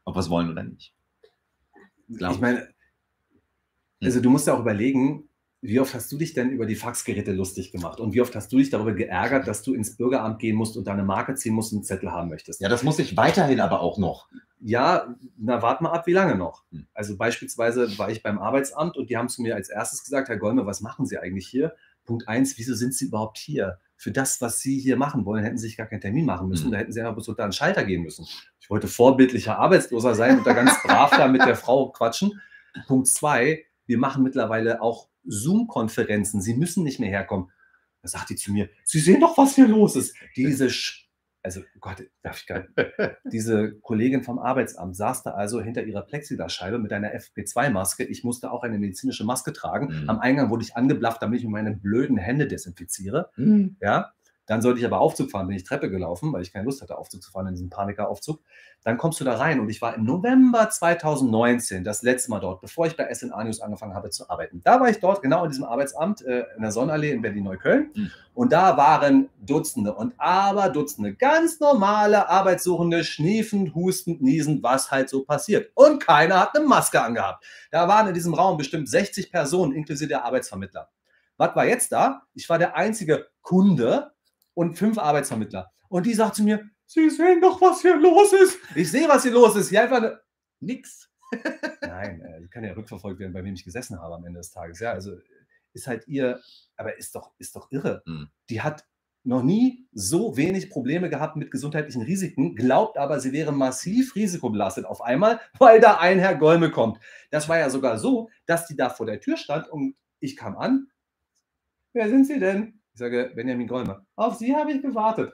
ob wir es wollen oder nicht. Glaub ich meine, also du musst ja auch überlegen, wie oft hast du dich denn über die Faxgeräte lustig gemacht? Und wie oft hast du dich darüber geärgert, dass du ins Bürgeramt gehen musst und deine Marke ziehen musst und einen Zettel haben möchtest? Ja, das muss ich weiterhin aber auch noch. Ja, na, wart mal ab, wie lange noch? Hm. Also beispielsweise war ich beim Arbeitsamt und die haben zu mir als erstes gesagt, Herr Golme, was machen Sie eigentlich hier? Punkt eins, wieso sind Sie überhaupt hier? Für das, was Sie hier machen wollen, hätten Sie sich gar keinen Termin machen müssen. Hm. Da hätten Sie einfach bloß unter einen Schalter gehen müssen. Ich wollte vorbildlicher Arbeitsloser sein und da ganz brav da mit der Frau quatschen. Punkt zwei, wir machen mittlerweile auch Zoom-Konferenzen. Sie müssen nicht mehr herkommen. Da sagt die zu mir, Sie sehen doch, was hier los ist. Diese, Sch also Gott, darf ich gar nicht. Diese Kollegin vom Arbeitsamt saß da also hinter ihrer Plexiglasscheibe mit einer FP2-Maske. Ich musste auch eine medizinische Maske tragen. Mhm. Am Eingang wurde ich angeblafft, damit ich meine blöden Hände desinfiziere. Hm. Ja, dann sollte ich aber Aufzug fahren, bin ich Treppe gelaufen, weil ich keine Lust hatte, Aufzug zu fahren in diesem Panikeraufzug. Dann kommst du da rein und ich war im November 2019 das letzte Mal dort, bevor ich bei SNA News angefangen habe zu arbeiten. Da war ich dort, genau in diesem Arbeitsamt äh, in der Sonnenallee in Berlin-Neukölln. Mhm. Und da waren Dutzende und aber Dutzende ganz normale Arbeitssuchende, schniefend, hustend, niesend, was halt so passiert. Und keiner hat eine Maske angehabt. Da waren in diesem Raum bestimmt 60 Personen, inklusive der Arbeitsvermittler. Was war jetzt da? Ich war der einzige Kunde und fünf Arbeitsvermittler. Und die sagt zu mir, Sie sehen doch, was hier los ist. Ich sehe, was hier los ist. Hier einfach nix. Nein, äh, die kann ja rückverfolgt werden, bei wem ich gesessen habe am Ende des Tages. Ja, also ist halt ihr, aber ist doch, ist doch irre. Hm. Die hat noch nie so wenig Probleme gehabt mit gesundheitlichen Risiken, glaubt aber, sie wäre massiv risikobelastet auf einmal, weil da ein Herr Golme kommt. Das war ja sogar so, dass die da vor der Tür stand und ich kam an. Wer sind Sie denn? Ich sage, Benjamin Golme. Auf Sie habe ich gewartet.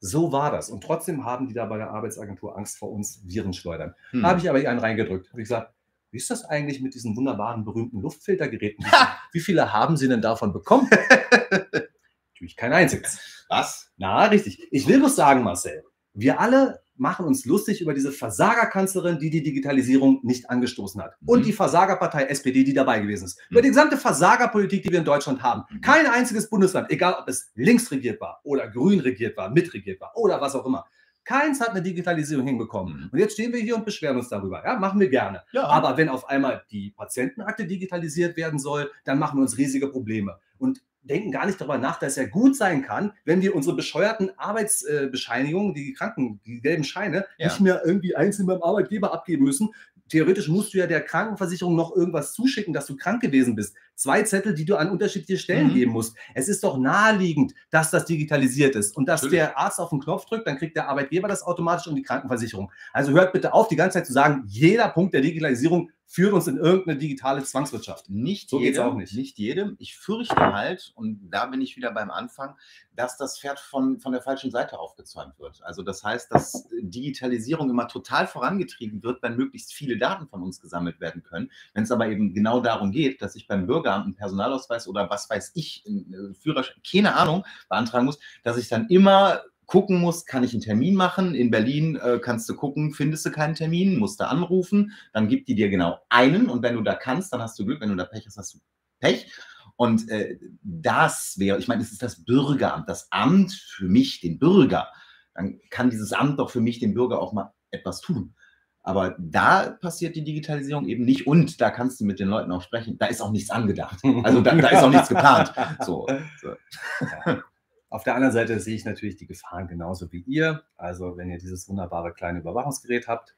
So war das. Und trotzdem haben die da bei der Arbeitsagentur Angst vor uns Virenschleudern. Hm. Da habe ich aber einen reingedrückt. Habe ich gesagt, wie ist das eigentlich mit diesen wunderbaren, berühmten Luftfiltergeräten? Wie viele haben Sie denn davon bekommen? Natürlich kein einziges. Was? Na, richtig. Ich will bloß sagen, Marcel, wir alle machen uns lustig über diese Versagerkanzlerin, die die Digitalisierung nicht angestoßen hat. Mhm. Und die Versagerpartei SPD, die dabei gewesen ist. Über Mhm. die gesamte Versagerpolitik, die wir in Deutschland haben. Mhm. Kein einziges Bundesland, egal ob es links regiert war oder grün regiert war, mitregiert war oder was auch immer. Keins hat eine Digitalisierung hinbekommen. Mhm. Und jetzt stehen wir hier und beschweren uns darüber. Ja, machen wir gerne. Ja. Aber wenn auf einmal die Patientenakte digitalisiert werden soll, dann machen wir uns riesige Probleme und denken gar nicht darüber nach, dass es ja gut sein kann, wenn wir unsere bescheuerten Arbeitsbescheinigungen, die Kranken, die gelben Scheine, Ja. nicht mehr irgendwie einzeln beim Arbeitgeber abgeben müssen. Theoretisch musst du ja der Krankenversicherung noch irgendwas zuschicken, dass du krank gewesen bist. Zwei Zettel, die du an unterschiedliche Stellen Mhm. geben musst. Es ist doch naheliegend, dass das digitalisiert ist und dass Natürlich. der Arzt auf den Knopf drückt, dann kriegt der Arbeitgeber das automatisch und die Krankenversicherung. Also hört bitte auf, die ganze Zeit zu sagen, jeder Punkt der Digitalisierung führt uns in irgendeine digitale Zwangswirtschaft. Nicht So geht's jedem, auch nicht. Nicht jedem. Ich fürchte halt, und da bin ich wieder beim Anfang, dass das Pferd von, von der falschen Seite aufgezäumt wird. Also das heißt, dass Digitalisierung immer total vorangetrieben wird, wenn möglichst viele Daten von uns gesammelt werden können. Wenn es aber eben genau darum geht, dass ich beim Bürgeramt einen Personalausweis oder was weiß ich, einen äh, Führerschein, keine Ahnung, beantragen muss, dass ich dann immer gucken muss, kann ich einen Termin machen? In Berlin äh, kannst du gucken, findest du keinen Termin, musst du anrufen, dann gibt die dir genau einen und wenn du da kannst, dann hast du Glück, wenn du da Pech hast, hast du Pech. Und äh, das wäre, ich meine, es ist das Bürgeramt, das Amt für mich, den Bürger. Dann kann dieses Amt doch für mich, den Bürger, auch mal etwas tun. Aber da passiert die Digitalisierung eben nicht und da kannst du mit den Leuten auch sprechen. Da ist auch nichts angedacht. Also da, da ist auch nichts geplant. So, so. Ja. Auf der anderen Seite sehe ich natürlich die Gefahren genauso wie ihr. Also wenn ihr dieses wunderbare kleine Überwachungsgerät habt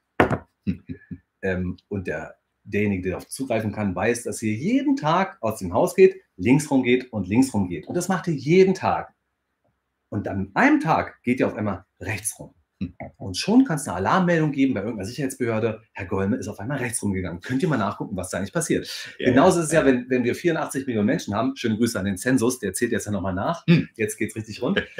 ähm, und der, derjenige, der darauf zugreifen kann, weiß, dass ihr jeden Tag aus dem Haus geht, links rum geht und links rum geht. Und das macht ihr jeden Tag. Und an einem Tag geht ihr auf einmal rechts rum. Und schon kann es eine Alarmmeldung geben bei irgendeiner Sicherheitsbehörde. Herr Golme ist auf einmal rechts rumgegangen. Könnt ihr mal nachgucken, was da eigentlich passiert? Genauso ist es ja, wenn, wenn wir 84 Millionen Menschen haben. Schöne Grüße an den Zensus, der zählt jetzt ja nochmal nach. Hm. Jetzt geht es richtig rund.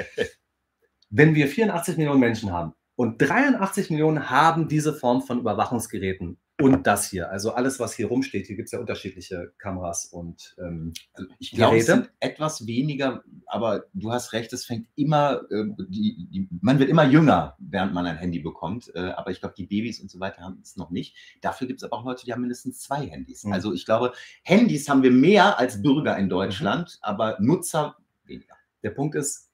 wenn wir 84 Millionen Menschen haben und 83 Millionen haben diese Form von Überwachungsgeräten und das hier, also alles, was hier rumsteht, hier gibt es ja unterschiedliche Kameras und ähm, ich glaube, es sind etwas weniger, aber du hast recht, es fängt immer, äh, die, die, man wird immer jünger, während man ein Handy bekommt. Äh, aber ich glaube, die Babys und so weiter haben es noch nicht. Dafür gibt es aber auch Leute, die haben mindestens zwei Handys. Mhm. Also ich glaube, Handys haben wir mehr als Bürger in Deutschland, aber Nutzer weniger. Der Punkt ist,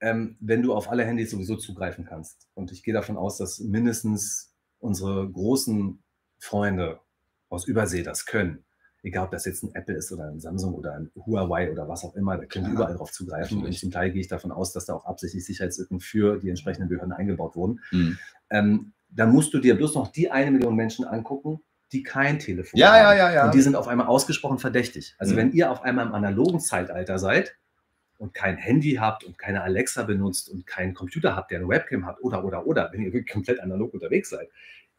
ähm, wenn du auf alle Handys sowieso zugreifen kannst, und ich gehe davon aus, dass mindestens unsere großen Freunde aus Übersee das können, egal ob das jetzt ein Apple ist oder ein Samsung oder ein Huawei oder was auch immer, da können die Klar. überall drauf zugreifen. Und Natürlich. zum Teil gehe ich davon aus, dass da auch absichtlich Sicherheitslücken für die entsprechenden Behörden eingebaut wurden. Hm. Ähm, dann musst du dir bloß noch die eine Million Menschen angucken, die kein Telefon Ja, haben. ja, ja, ja. Und die sind auf einmal ausgesprochen verdächtig. Also Mhm. wenn ihr auf einmal im analogen Zeitalter seid und kein Handy habt und keine Alexa benutzt und keinen Computer habt, der eine Webcam hat oder, oder, oder, wenn ihr wirklich komplett analog unterwegs seid,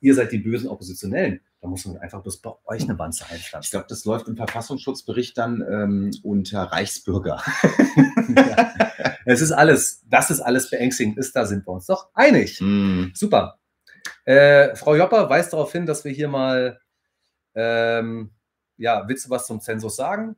ihr seid die bösen Oppositionellen, dann muss man einfach bloß bei euch eine Wanze Ich einpflanzen. glaube, das läuft im Verfassungsschutzbericht dann ähm, unter Reichsbürger. ja. Es ist alles, das ist alles beängstigend ist, da sind wir uns doch einig. Hm. Super. Äh, Frau Jopper weist darauf hin, dass wir hier mal, ähm, ja, willst du was zum Zensus sagen?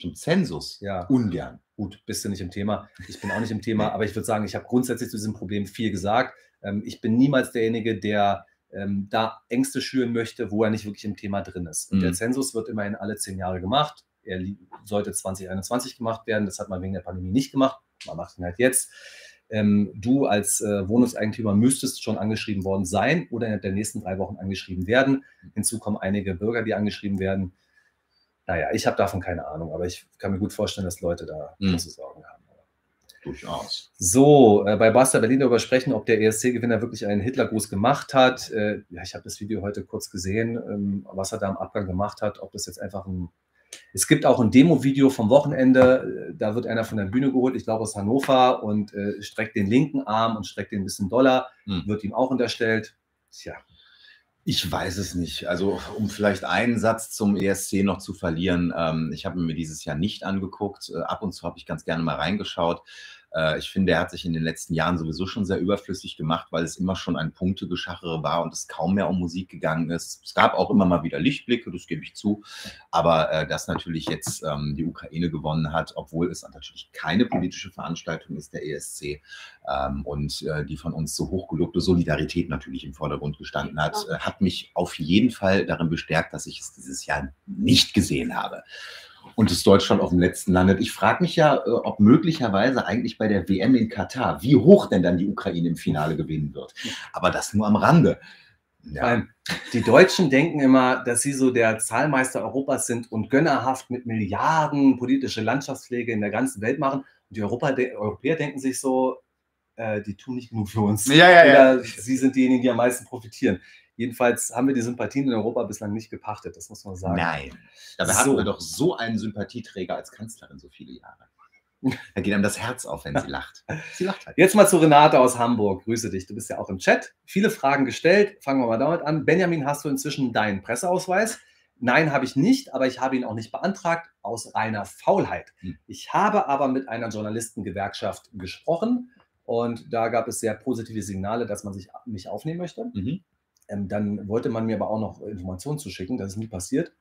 Zum Zensus. Ja. Ungern. Gut, bist du nicht im Thema. Ich bin auch nicht im Thema, aber ich würde sagen, ich habe grundsätzlich zu diesem Problem viel gesagt. Ähm, ich bin niemals derjenige, der ähm, da Ängste schüren möchte, wo er nicht wirklich im Thema drin ist. Und Mhm. der Zensus wird immerhin alle zehn Jahre gemacht. Er sollte 2021 gemacht werden. Das hat man wegen der Pandemie nicht gemacht. Man macht ihn halt jetzt. Ähm, du als äh, Wohnungseigentümer müsstest schon angeschrieben worden sein oder innerhalb der nächsten drei Wochen angeschrieben werden. Hinzu kommen einige Bürger, die angeschrieben werden. Naja, ich habe davon keine Ahnung, aber ich kann mir gut vorstellen, dass Leute da Mhm. große Sorgen haben. Durchaus. So, äh, bei Basta Berlin darüber sprechen, ob der ESC-Gewinner wirklich einen Hitlergruß gemacht hat. Äh, ja, ich habe das Video heute kurz gesehen, ähm, was er da am Abgang gemacht hat. Ob das jetzt einfach ein. Es gibt auch ein Demo-Video vom Wochenende. äh, Da wird einer von der Bühne geholt, ich glaube aus Hannover, und äh, streckt den linken Arm und streckt den ein bisschen doller. Hm. Wird ihm auch unterstellt. Tja, Ich weiß es nicht. Also, um vielleicht einen Satz zum ESC noch zu verlieren. Ähm, ich habe mir dieses Jahr nicht angeguckt. Äh, ab und zu habe ich ganz gerne mal reingeschaut. Äh, ich finde, er hat sich in den letzten Jahren sowieso schon sehr überflüssig gemacht, weil es immer schon ein Punktegeschachere war und es kaum mehr um Musik gegangen ist. Es gab auch immer mal wieder Lichtblicke, das gebe ich zu. Aber äh, dass natürlich jetzt ähm, die Ukraine gewonnen hat, obwohl es natürlich keine politische Veranstaltung ist, der ESC, ähm, und äh, die von uns so hochgelobte Solidarität natürlich im Vordergrund gestanden hat, äh, hat mich auf jeden Fall darin bestärkt, dass ich es dieses Jahr nicht gesehen habe. Und dass Deutschland auf dem letzten landet. Ich frage mich ja, äh, ob möglicherweise eigentlich bei der WM in Katar, wie hoch denn dann die Ukraine im Finale gewinnen wird. Aber das nur am Rande. Allem, die Deutschen denken immer, dass sie so der Zahlmeister Europas sind und gönnerhaft mit Milliarden politische Landschaftspflege in der ganzen Welt machen. Und die Europa Europäer denken sich so, äh, die tun nicht genug für uns. Ja, ja, ja. Oder sie sind diejenigen, die am meisten profitieren. Jedenfalls haben wir die Sympathien in Europa bislang nicht gepachtet, das muss man sagen. Nein. Dabei So. hatten wir doch so einen Sympathieträger als Kanzlerin so viele Jahre. Da geht einem das Herz auf, wenn sie lacht. Sie lacht halt. Jetzt mal zu Renate aus Hamburg. Grüße dich, du bist ja auch im Chat. Viele Fragen gestellt. Fangen wir mal damit an. Benjamin, hast du inzwischen deinen Presseausweis? Nein, habe ich nicht, aber ich habe ihn auch nicht beantragt, aus reiner Faulheit. Hm. Ich habe aber mit einer Journalistengewerkschaft gesprochen und da gab es sehr positive Signale, dass man sich mich aufnehmen möchte. Mhm. Ähm, dann wollte man mir aber auch noch Informationen zuschicken. Das ist nie passiert.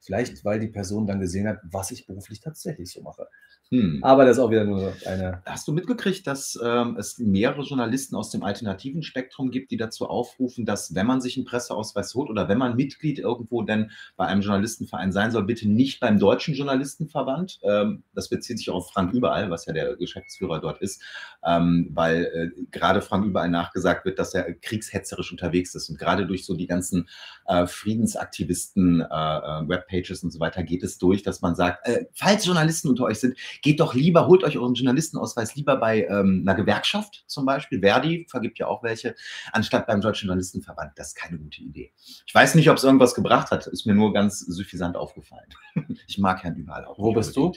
Vielleicht, weil die Person dann gesehen hat, was ich beruflich tatsächlich so mache. Hm. Aber das ist auch wieder nur eine. Hast du mitgekriegt, dass ähm, es mehrere Journalisten aus dem alternativen Spektrum gibt, die dazu aufrufen, dass wenn man sich einen Presseausweis holt oder wenn man Mitglied irgendwo denn bei einem Journalistenverein sein soll, bitte nicht beim Deutschen Journalistenverband. Ähm, das bezieht sich auch auf Frank Überall, was ja der Geschäftsführer dort ist, ähm, weil äh, gerade Frank Überall nachgesagt wird, dass er kriegshetzerisch unterwegs ist. Und gerade durch so die ganzen äh, Friedensaktivisten, äh, äh, Webpages und so weiter geht es durch, dass man sagt, äh, falls Journalisten unter euch sind, geht doch lieber, holt euch euren Journalistenausweis lieber bei ähm, einer Gewerkschaft zum Beispiel. Verdi vergibt ja auch welche, anstatt beim Deutschen Journalistenverband. Das ist keine gute Idee. Ich weiß nicht, ob es irgendwas gebracht hat. Ist mir nur ganz suffisant aufgefallen. Ich mag Herrn überall auch. Wo bist du?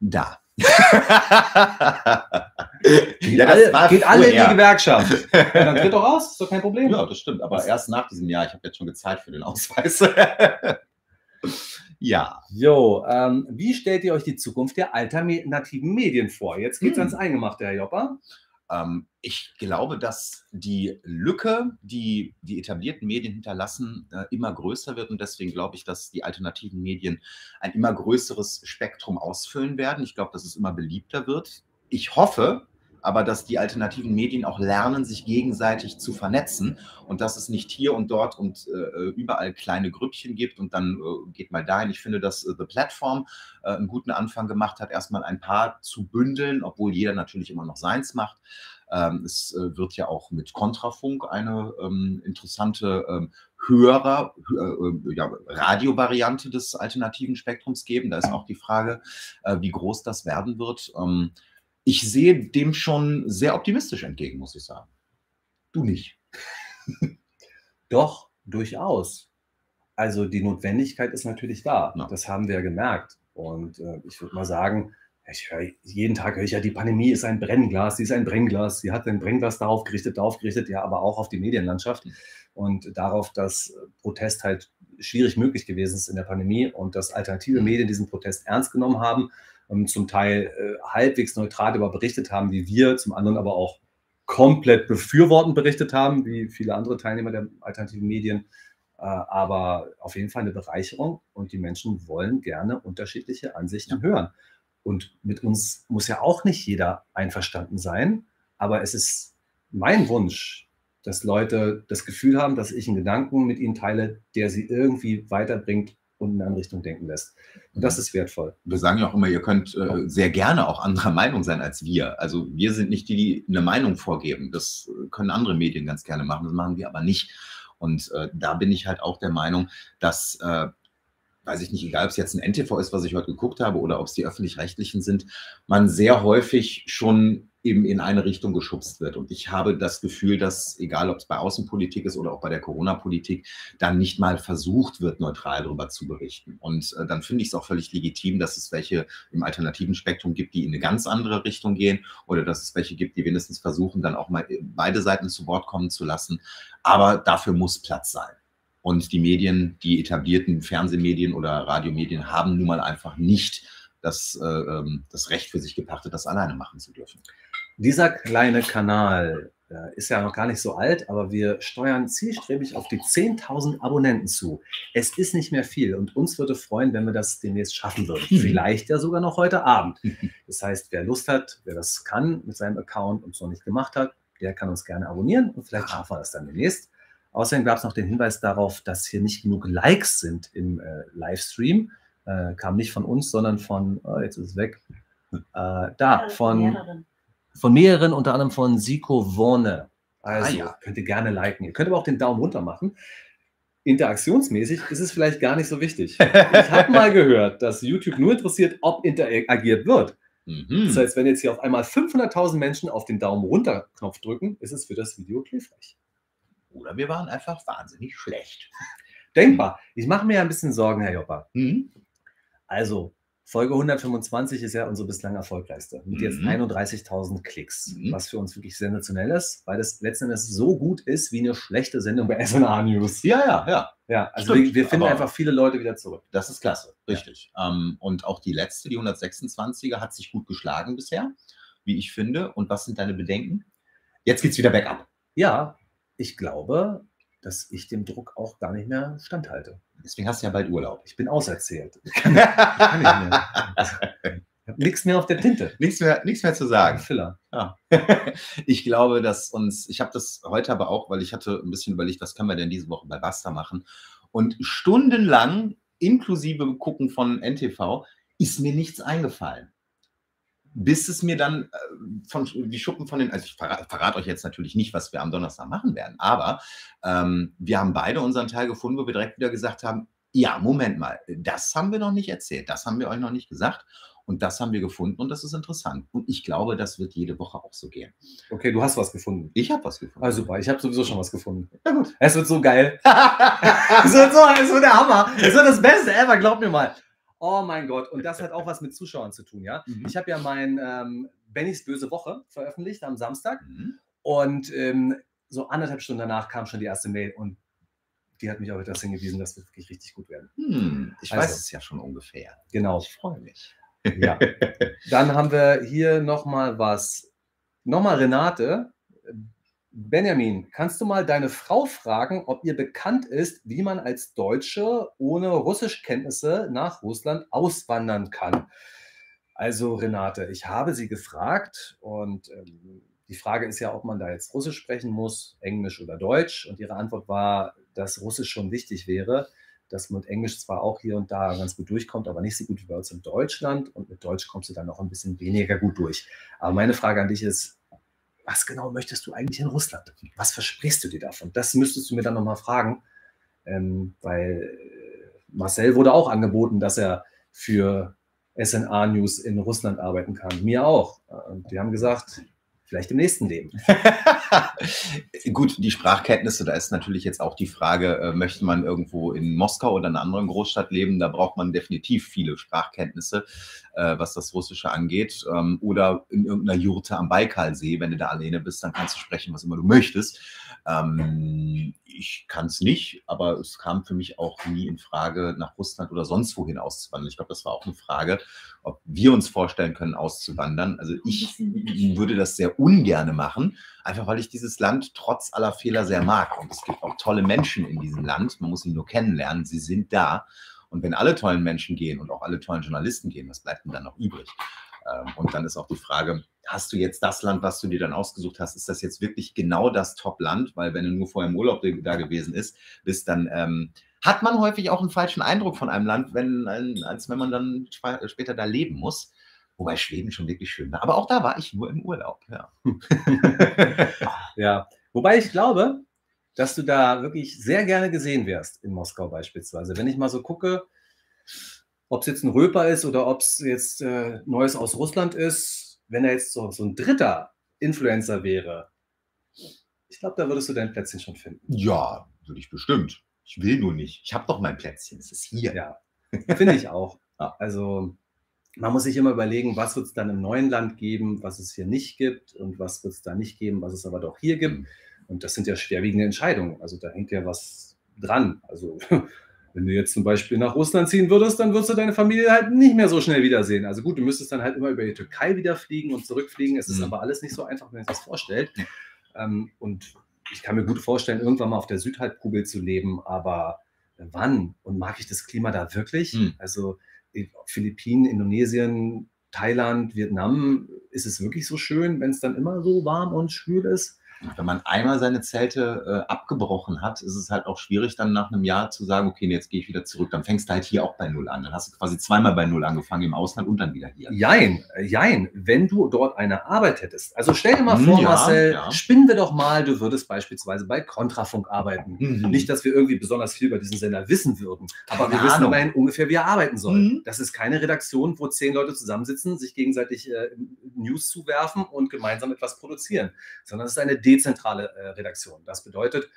Da. Geht, Ja, alle, geht alle in die. Gewerkschaft. Ja, dann tritt doch raus, ist doch kein Problem. Ja, das stimmt. Aber erst nach diesem Jahr. Ich habe jetzt schon gezahlt für den Ausweis. Ja. Jo, ähm, wie stellt ihr euch die Zukunft der alternativen Medien vor? Jetzt geht's Hm. ans Eingemachte, Herr Jopper. Ähm, ich glaube, dass die Lücke, die die etablierten Medien hinterlassen, äh, immer größer wird. Und deswegen glaube ich, dass die alternativen Medien ein immer größeres Spektrum ausfüllen werden. Ich glaube, dass es immer beliebter wird. Ich hoffe aber, dass die alternativen Medien auch lernen, sich gegenseitig zu vernetzen und dass es nicht hier und dort und äh, überall kleine Grüppchen gibt und dann äh, geht mal dahin. Ich finde, dass äh, The Platform äh, einen guten Anfang gemacht hat, erstmal ein paar zu bündeln, obwohl jeder natürlich immer noch seins macht. Ähm, es äh, wird ja auch mit Kontrafunk eine ähm, interessante ähm, Hörer, äh, ja, Radiovariante des alternativen Spektrums geben. Da ist auch die Frage, äh, wie groß das werden wird. Ähm, ich sehe dem schon sehr optimistisch entgegen, muss ich sagen. Du nicht. Doch, durchaus. Also die Notwendigkeit ist natürlich da. Ja. Das haben wir ja gemerkt. Und äh, ich würde mal sagen, ich höre jeden Tag höre ich ja, die Pandemie ist ein Brennglas, sie ist ein Brennglas, sie hat ein Brennglas darauf gerichtet, darauf gerichtet, ja, aber auch auf die Medienlandschaft und darauf, dass Protest halt schwierig möglich gewesen ist in der Pandemie und dass alternative Mhm. Medien diesen Protest ernst genommen haben zum Teil äh, halbwegs neutral darüber berichtet haben, wie wir, zum anderen aber auch komplett befürwortend berichtet haben, wie viele andere Teilnehmer der alternativen Medien. Äh, aber auf jeden Fall eine Bereicherung und die Menschen wollen gerne unterschiedliche Ansichten hören. Und mit uns muss ja auch nicht jeder einverstanden sein, aber es ist mein Wunsch, dass Leute das Gefühl haben, dass ich einen Gedanken mit ihnen teile, der sie irgendwie weiterbringt und in eine Richtung denken lässt. Und das ist wertvoll. Wir sagen ja auch immer, ihr könnt äh, sehr gerne auch anderer Meinung sein als wir. Also wir sind nicht die, die eine Meinung vorgeben. Das können andere Medien ganz gerne machen, das machen wir aber nicht. Und äh, da bin ich halt auch der Meinung, dass, äh, weiß ich nicht, egal ob es jetzt ein NTV ist, was ich heute geguckt habe, oder ob es die öffentlich-rechtlichen sind, man sehr häufig schon eben in eine Richtung geschubst wird. Und ich habe das Gefühl, dass, egal ob es bei Außenpolitik ist oder auch bei der Corona-Politik, dann nicht mal versucht wird, neutral darüber zu berichten. Und äh, dann finde ich es auch völlig legitim, dass es welche im alternativen Spektrum gibt, die in eine ganz andere Richtung gehen oder dass es welche gibt, die wenigstens versuchen, dann auch mal beide Seiten zu Wort kommen zu lassen. Aber dafür muss Platz sein. Und die Medien, die etablierten Fernsehmedien oder Radiomedien haben nun mal einfach nicht das, äh, ähm, das Recht für sich gepachtet, das alleine machen zu dürfen. Dieser kleine Kanal äh, ist ja noch gar nicht so alt, aber wir steuern zielstrebig auf die 10.000 Abonnenten zu. Es ist nicht mehr viel und uns würde freuen, wenn wir das demnächst schaffen würden. Vielleicht ja sogar noch heute Abend. Das heißt, wer Lust hat, wer das kann mit seinem Account und es noch nicht gemacht hat, der kann uns gerne abonnieren und vielleicht schaffen wir das dann demnächst. Außerdem gab es noch den Hinweis darauf, dass hier nicht genug Likes sind im äh, Livestream. Äh, kam nicht von uns, sondern von, oh, jetzt ist es weg, äh, da, von, Mehreren. von mehreren, unter anderem von Siko Worne. Also Ah, ja. könnt ihr gerne liken. Ihr könnt aber auch den Daumen runter machen. Interaktionsmäßig ist es vielleicht gar nicht so wichtig. Ich habe mal gehört, dass YouTube nur interessiert, ob interagiert wird. Mhm. Das heißt, wenn jetzt hier auf einmal 500.000 Menschen auf den Daumen runter Knopf drücken, ist es für das Video hilfreich. Oder wir waren einfach wahnsinnig schlecht. Denkbar. Ich mache mir ja ein bisschen Sorgen, Herr Joppa. Mhm. Also, Folge 125 ist ja unsere bislang erfolgreichste. Mit jetzt Mhm. 31.000 Klicks. Mhm. Was für uns wirklich sensationell ist, weil das letzten Endes so gut ist wie eine schlechte Sendung bei SNA News. Ja, ja, ja. Ja, also Stimmt, wir, wir finden aber- einfach viele Leute wieder zurück. Das ist klasse, richtig. Ähm, und auch die letzte, die 126er, hat sich gut geschlagen bisher, wie ich finde. Und was sind deine Bedenken? Jetzt geht's wieder bergab. Ja, ich glaube, dass ich dem Druck auch gar nicht mehr standhalte. Deswegen hast du ja bald Urlaub. Ich bin auserzählt. Ich kann nicht mehr. Also, ich habe nichts mehr auf der Tinte. nichts, mehr, nichts mehr zu sagen. Filler. Ja. Ich glaube, dass uns, ich habe das heute aber auch, weil ich hatte ein bisschen überlegt, was können wir denn diese Woche bei Basta machen. Und stundenlang, inklusive Gucken von NTV, ist mir nichts eingefallen. Bis es mir dann äh, von die Schuppen von den, also ich verrate, verrate euch jetzt natürlich nicht, was wir am Donnerstag machen werden, aber ähm, wir haben beide unseren Teil gefunden, wo wir direkt wieder gesagt haben, ja, Moment mal, das haben wir noch nicht erzählt, das haben wir euch noch nicht gesagt. Und das haben wir gefunden und das ist interessant. Und ich glaube, das wird jede Woche auch so gehen. Okay, du hast was gefunden. Ich habe was gefunden. Ah, super, ich habe sowieso schon was gefunden. na gut. Es wird so geil. Es wird so, es wird der Hammer. Es wird das Beste ever, glaub mir mal. Oh mein Gott. Und das hat auch was mit Zuschauern zu tun, ja. Mhm. Ich habe ja mein ähm, Bennys böse Woche veröffentlicht am Samstag. Mhm. Und ähm, so anderthalb Stunden danach kam schon die erste Mail und die hat mich auch etwas hingewiesen, dass wir wirklich richtig gut werden. Hm, ich Also. weiß es ja schon ungefähr. Genau. Ich freue mich. Ja. Dann haben wir hier nochmal was. Nochmal Renate. Benjamin, kannst du mal deine Frau fragen, ob ihr bekannt ist, wie man als Deutsche ohne Russischkenntnisse nach Russland auswandern kann? Also Renate, ich habe sie gefragt und ähm, die Frage ist ja, ob man da jetzt Russisch sprechen muss, Englisch oder Deutsch. Und ihre Antwort war, dass Russisch schon wichtig wäre, dass man mit Englisch zwar auch hier und da ganz gut durchkommt, aber nicht so gut wie bei uns in Deutschland. Und mit Deutsch kommst du dann noch ein bisschen weniger gut durch. Aber meine Frage an dich ist, was genau möchtest du eigentlich in Russland? Was versprichst du dir davon? Das müsstest du mir dann nochmal fragen, Ähm, weil äh, Marcel wurde auch angeboten, dass er für SNA News in Russland arbeiten kann. Mir auch. Und die haben gesagt, vielleicht im nächsten Leben. Gut, die Sprachkenntnisse, da ist natürlich jetzt auch die Frage, äh, möchte man irgendwo in Moskau oder einer anderen Großstadt leben? Da braucht man definitiv viele Sprachkenntnisse, äh, was das Russische angeht. Ähm, oder in irgendeiner Jurte am Baikalsee, wenn du da alleine bist, dann kannst du sprechen, was immer du möchtest. Ähm, ich kann es nicht, aber es kam für mich auch nie in Frage, nach Russland oder sonst wohin auszuwandern. Ich glaube, das war auch eine Frage, ob wir uns vorstellen können, auszuwandern. Also ich würde das sehr ungerne machen, einfach weil ich dieses Land trotz aller Fehler sehr mag. Und es gibt auch tolle Menschen in diesem Land. Man muss sie nur kennenlernen. Sie sind da. Und wenn alle tollen Menschen gehen und auch alle tollen Journalisten gehen, was bleibt denn dann noch übrig? Ähm, und dann ist auch die Frage, hast du jetzt das Land, was du dir dann ausgesucht hast, ist das jetzt wirklich genau das Top-Land? Weil wenn du nur vorher im Urlaub da gewesen ist, bist, dann ähm, hat man häufig auch einen falschen Eindruck von einem Land, wenn, als wenn man dann später da leben muss. Wobei Schweden schon wirklich schön war. Aber auch da war ich nur im Urlaub. Ja. ja. Wobei ich glaube, dass du da wirklich sehr gerne gesehen wärst, in Moskau beispielsweise. Wenn ich mal so gucke, ob es jetzt ein Röper ist oder ob es jetzt äh, Neues aus Russland ist, wenn er jetzt so, so ein dritter Influencer wäre, ich glaube, da würdest du dein Plätzchen schon finden. Ja, würde ich bestimmt. Ich will nur nicht. Ich habe doch mein Plätzchen. Es ist hier. Ja, finde ich auch. Also man muss sich immer überlegen, was wird es dann im neuen Land geben, was es hier nicht gibt und was wird es da nicht geben, was es aber doch hier gibt. Mhm. Und das sind ja schwerwiegende Entscheidungen. Also da hängt ja was dran. Also Wenn du jetzt zum Beispiel nach Russland ziehen würdest, dann würdest du deine Familie halt nicht mehr so schnell wiedersehen. Also gut, du müsstest dann halt immer über die Türkei wieder fliegen und zurückfliegen. Es ist mhm. aber alles nicht so einfach, wenn man sich das vorstellt. Ähm, und ich kann mir gut vorstellen, irgendwann mal auf der Südhalbkugel zu leben, aber wann? Und mag ich das Klima da wirklich? Mhm. Also Philippinen, Indonesien, Thailand, Vietnam, ist es wirklich so schön, wenn es dann immer so warm und schwül ist? Wenn man einmal seine Zelte äh, abgebrochen hat, ist es halt auch schwierig, dann nach einem Jahr zu sagen, okay, jetzt gehe ich wieder zurück. Dann fängst du halt hier auch bei Null an. Dann hast du quasi zweimal bei Null angefangen im Ausland und dann wieder hier. Jein, jein, wenn du dort eine Arbeit hättest. Also stell dir mal hm, vor, ja, Marcel, ja. spinnen wir doch mal, du würdest beispielsweise bei Kontrafunk arbeiten. Mhm. Nicht, dass wir irgendwie besonders viel über diesen Sender wissen würden, aber keine wir wissen immerhin ungefähr, wie er arbeiten soll. Mhm. Das ist keine Redaktion, wo zehn Leute zusammensitzen, sich gegenseitig äh, News zuwerfen und gemeinsam etwas produzieren, sondern es ist eine dezentrale äh, Redaktion. Das bedeutet,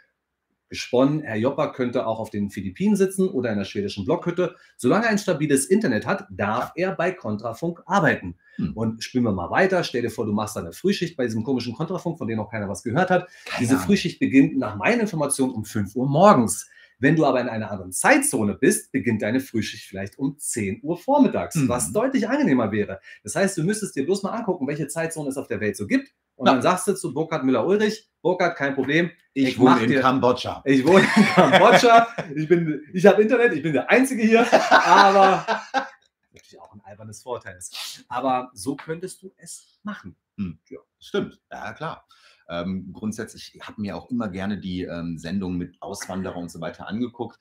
gesponnen, Herr Joppa könnte auch auf den Philippinen sitzen oder in der schwedischen Blockhütte. Solange er ein stabiles Internet hat, darf er bei Kontrafunk arbeiten. Hm. Und spielen wir mal weiter. Stell dir vor, du machst eine Frühschicht bei diesem komischen Kontrafunk, von dem noch keiner was gehört hat. Keine Diese Frühschicht beginnt nach meinen Informationen um 5 Uhr morgens. Wenn du aber in einer anderen Zeitzone bist, beginnt deine Frühschicht vielleicht um 10 Uhr vormittags, mhm. was deutlich angenehmer wäre. Das heißt, du müsstest dir bloß mal angucken, welche Zeitzone es auf der Welt so gibt und ja. dann sagst du zu Burkhard Müller-Ulrich, Burkhard, kein Problem. Ich, ich wohne in dir, Kambodscha. Ich wohne in Kambodscha. ich ich habe Internet, ich bin der Einzige hier, aber natürlich auch ein albernes Vorteil ist. Aber so könntest du es machen. Hm. Ja, stimmt. Ja, klar. Ähm, grundsätzlich habe mir auch immer gerne die ähm, Sendungen mit Auswanderer und so weiter angeguckt.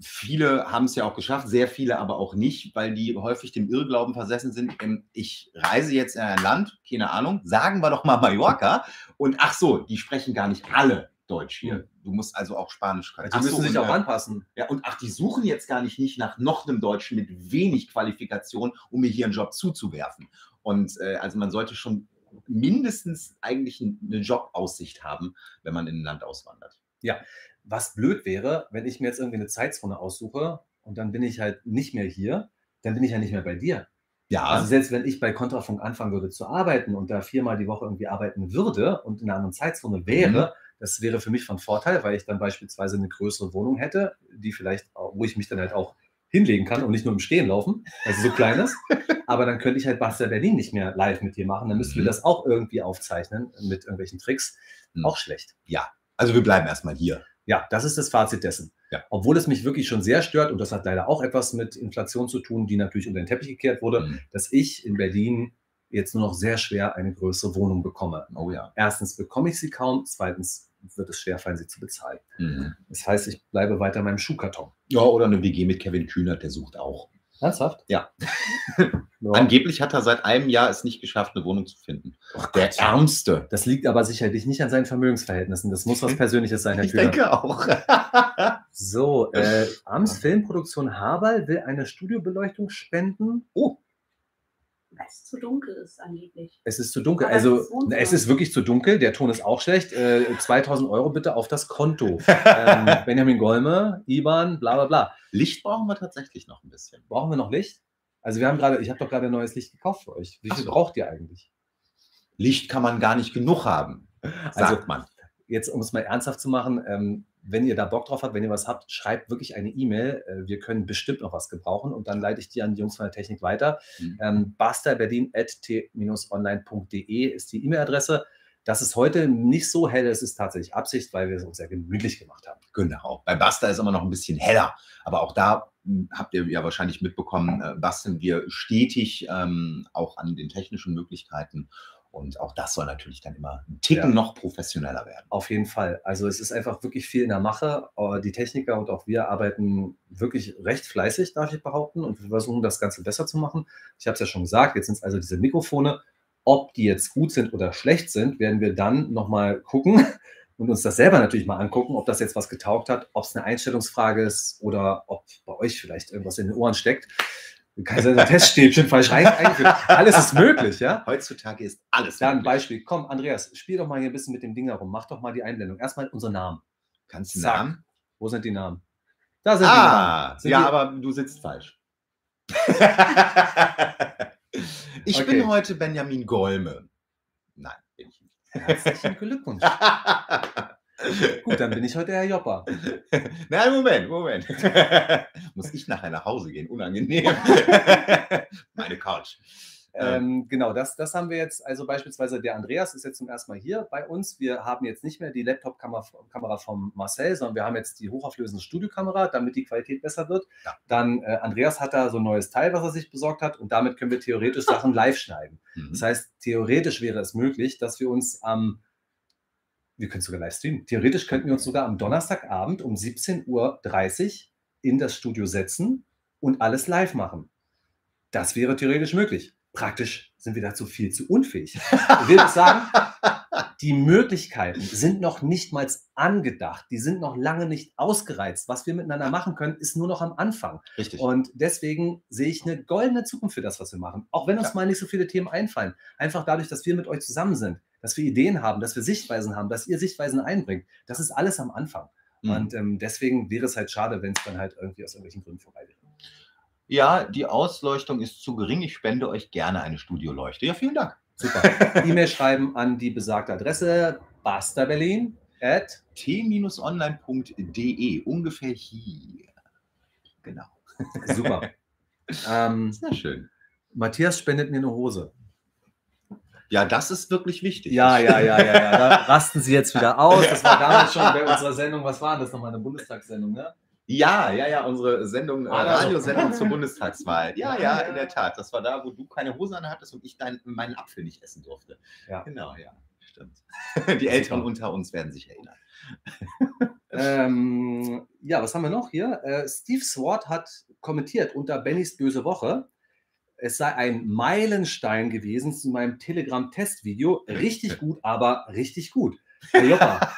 Viele haben es ja auch geschafft, sehr viele aber auch nicht, weil die häufig dem Irrglauben versessen sind. Ich reise jetzt in ein Land, keine Ahnung, sagen wir doch mal Mallorca. Und ach so, die sprechen gar nicht alle Deutsch hier. Du musst also auch Spanisch können. Die müssen so, sich auch anpassen. Ja, und ach, die suchen jetzt gar nicht, nicht nach noch einem Deutschen mit wenig Qualifikation, um mir hier einen Job zuzuwerfen. Und äh, also man sollte schon mindestens eigentlich eine Jobaussicht haben, wenn man in ein Land auswandert. Ja, was blöd wäre, wenn ich mir jetzt irgendwie eine Zeitzone aussuche und dann bin ich halt nicht mehr hier, dann bin ich ja nicht mehr bei dir. Ja. Also selbst wenn ich bei Kontrafunk anfangen würde zu arbeiten und da viermal die Woche irgendwie arbeiten würde und in einer anderen Zeitzone wäre, mhm. das wäre für mich von Vorteil, weil ich dann beispielsweise eine größere Wohnung hätte, die vielleicht, wo ich mich dann halt auch hinlegen kann und nicht nur im Stehen laufen, also so klein ist. Aber dann könnte ich halt Basta Berlin nicht mehr live mit dir machen. Dann müssten mhm. wir das auch irgendwie aufzeichnen mit irgendwelchen Tricks. Mhm. Auch schlecht. Ja, also wir bleiben erstmal hier. Ja, das ist das Fazit dessen. Ja. Obwohl es mich wirklich schon sehr stört, und das hat leider auch etwas mit Inflation zu tun, die natürlich unter den Teppich gekehrt wurde, mhm. dass ich in Berlin jetzt nur noch sehr schwer eine größere Wohnung bekomme. Oh ja. Erstens bekomme ich sie kaum, zweitens wird es schwer fallen, sie zu bezahlen. Mhm. Das heißt, ich bleibe weiter in meinem Schuhkarton. Ja, oder eine WG mit Kevin Kühnert, der sucht auch. Ernsthaft? Ja. Ja. Angeblich hat er seit einem Jahr es nicht geschafft, eine Wohnung zu finden. Der Ärmste. Das liegt aber sicherlich nicht an seinen Vermögensverhältnissen. Das muss was Persönliches sein, Herr Ich Kühler. denke auch. So, äh, Amts Filmproduktion Haberl will eine Studiobeleuchtung spenden. Oh, Weil es zu dunkel ist angeblich. Es ist zu dunkel. Aber Also, es ist es ist wirklich zu dunkel. Der Ton ist auch schlecht. Äh, 2000 Euro bitte auf das Konto. ähm, Benjamin Golme, IBAN, bla bla bla. Licht brauchen wir tatsächlich noch ein bisschen. Brauchen wir noch Licht? Also, wir haben gerade, ich habe doch gerade ein neues Licht gekauft für euch. Wie viel so. braucht ihr eigentlich? Licht kann man gar nicht genug haben, sagt Also, man. jetzt, um es mal ernsthaft zu machen, ähm, wenn ihr da Bock drauf habt, wenn ihr was habt, schreibt wirklich eine E-Mail. Äh, wir können bestimmt noch was gebrauchen und dann leite ich die an die Jungs von der Technik weiter. Mhm. Ähm, basterberlin.t-online.de ist die E-Mail-Adresse. Das ist heute nicht so hell, es ist tatsächlich Absicht, weil wir es uns sehr gemütlich gemacht haben. Genau. Bei Basta ist immer noch ein bisschen heller. Aber auch da hm, habt ihr ja wahrscheinlich mitbekommen, äh, basteln wir stetig ähm, auch an den technischen Möglichkeiten. Und auch das soll natürlich dann immer ein Ticken Ja. noch professioneller werden. Auf jeden Fall. Also es ist einfach wirklich viel in der Mache. Äh, Die Techniker und auch wir arbeiten wirklich recht fleißig, darf ich behaupten. Und wir versuchen das Ganze besser zu machen. Ich habe es ja schon gesagt, jetzt sind es also diese Mikrofone. Ob die jetzt gut sind oder schlecht sind, werden wir dann nochmal gucken und uns das selber natürlich mal angucken, ob das jetzt was getaugt hat, ob es eine Einstellungsfrage ist oder ob bei euch vielleicht irgendwas in den Ohren steckt. Sein, ein Teststäbchen falsch rein eingeführt. Alles ist möglich, ja? Heutzutage ist alles Da ein möglich. Beispiel. Komm, Andreas, spiel doch mal hier ein bisschen mit dem Ding herum. Mach doch mal die Einblendung. Erstmal unsere Namen. Kannst du. Namen? Wo sind die Namen? Da sind die Ah, Namen. Sind ja, die, aber du sitzt falsch. ich Okay. bin heute Benjamin Golme. Nein, bin ich nicht. Herzlichen Glückwunsch. Gut, dann bin ich heute Herr Jopper. Nein, Moment, Moment. Muss ich nachher nach Hause gehen? Unangenehm. Meine Couch. Ähm, genau, das, das haben wir jetzt. Also beispielsweise der Andreas ist jetzt zum ersten Mal hier bei uns. Wir haben jetzt nicht mehr die Laptop-Kamera Kamera vom Marcel, sondern wir haben jetzt die hochauflösende Studiokamera, damit die Qualität besser wird. Ja. Dann äh, Andreas hat da so ein neues Teil, was er sich besorgt hat und damit können wir theoretisch Sachen live schneiden. Mhm. Das heißt, theoretisch wäre es möglich, dass wir uns am, wir können sogar live streamen, theoretisch könnten wir uns sogar am Donnerstagabend um 17.30 Uhr in das Studio setzen und alles live machen. Das wäre theoretisch möglich. Praktisch sind wir dazu viel zu unfähig. Ich will sagen, die Möglichkeiten sind noch nicht mal angedacht. Die sind noch lange nicht ausgereizt. Was wir miteinander machen können, ist nur noch am Anfang. Richtig. Und deswegen sehe ich eine goldene Zukunft für das, was wir machen. Auch wenn uns Ja. mal nicht so viele Themen einfallen. Einfach dadurch, dass wir mit euch zusammen sind, dass wir Ideen haben, dass wir Sichtweisen haben, dass ihr Sichtweisen einbringt. Das ist alles am Anfang. Mhm. Und ähm, deswegen wäre es halt schade, wenn es dann halt irgendwie aus irgendwelchen Gründen vorbei wäre. ja, die Ausleuchtung ist zu gering. Ich spende euch gerne eine Studioleuchte. Ja, vielen Dank. Super. E-Mail schreiben an die besagte Adresse basterberlin at t-online.de, ungefähr hier. Genau. super. ähm, Sehr schön. Matthias spendet mir eine Hose. Ja, das ist wirklich wichtig. Ja, ja, ja, ja, ja. Da rasten sie jetzt wieder aus. Das war damals schon bei unserer Sendung. Was war das nochmal? Eine Bundestagssendung, ne? Ja, ja, ja, unsere Sendung, äh, Ah, Radiosendung zur Bundestagswahl. Ja, Ja, in der Tat. Das war da, wo du keine Hose an hattest und ich dein, meinen Apfel nicht essen durfte. Ja. Genau, ja. Stimmt. Die Älteren unter uns werden sich erinnern. Ähm, ja, was haben wir noch hier? Äh, Steve Swart hat kommentiert unter Bennys böse Woche. Es sei ein Meilenstein gewesen zu meinem Telegram-Testvideo. Richtig gut, aber richtig gut. Joppa,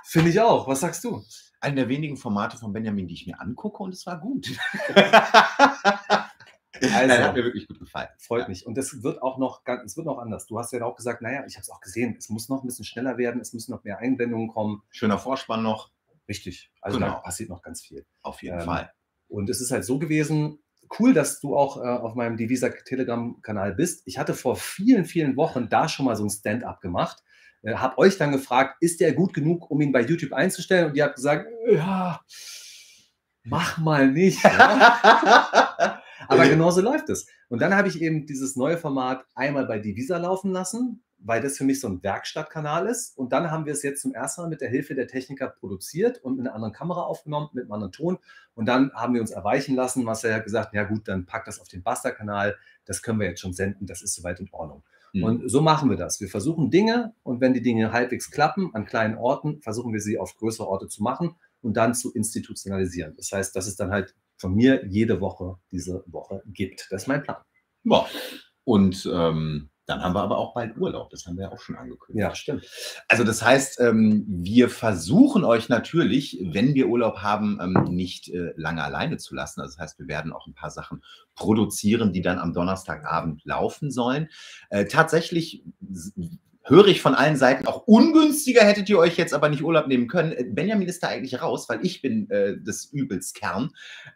finde ich auch. Was sagst du? Eine der wenigen Formate von Benjamin, die ich mir angucke und es war gut. Also, Nein, hat mir wirklich gut gefallen. freut Ja. mich. Und das wird auch noch ganz, es wird noch anders. Du hast ja auch gesagt, naja, ich habe es auch gesehen, es muss noch ein bisschen schneller werden, es müssen noch mehr Einblendungen kommen. Schöner Vorspann noch, Richtig. Also da Genau. passiert noch ganz viel. auf jeden Ähm, Fall. Und es ist halt so gewesen, cool, dass du auch äh, auf meinem Divisa Telegram-Kanal bist. Ich hatte vor vielen, vielen Wochen da schon mal so ein Stand-up gemacht. Äh, hab euch dann gefragt, ist der gut genug, um ihn bei YouTube einzustellen? Und ihr habt gesagt, ja, mach mal nicht. Ja? Aber genauso läuft es. Und dann habe ich eben dieses neue Format einmal bei Divisa laufen lassen, weil das für mich so ein Werkstattkanal ist. Und dann haben wir es jetzt zum ersten Mal mit der Hilfe der Techniker produziert und mit einer anderen Kamera aufgenommen, mit einem anderen Ton. Und dann haben wir uns erweichen lassen. Marcel hat gesagt, ja gut, dann pack das auf den Buster-Kanal. Das können wir jetzt schon senden. Das ist soweit in Ordnung. Mhm. Und so machen wir das. Wir versuchen Dinge und wenn die Dinge halbwegs klappen an kleinen Orten, versuchen wir sie auf größere Orte zu machen und dann zu institutionalisieren. Das heißt, dass es dann halt von mir jede Woche diese Woche gibt. Das ist mein Plan. Ja. Und ähm, dann haben wir aber auch bald Urlaub. Das haben wir ja auch schon angekündigt. Ja, stimmt. Also das heißt, ähm, wir versuchen euch natürlich, wenn wir Urlaub haben, ähm, nicht äh, lange alleine zu lassen. Also das heißt, wir werden auch ein paar Sachen produzieren, die dann am Donnerstagabend laufen sollen. Äh, tatsächlich höre ich von allen Seiten, auch ungünstiger hättet ihr euch jetzt aber nicht Urlaub nehmen können. Äh, Benjamin ist da eigentlich raus, weil ich bin äh, des Übels Kern,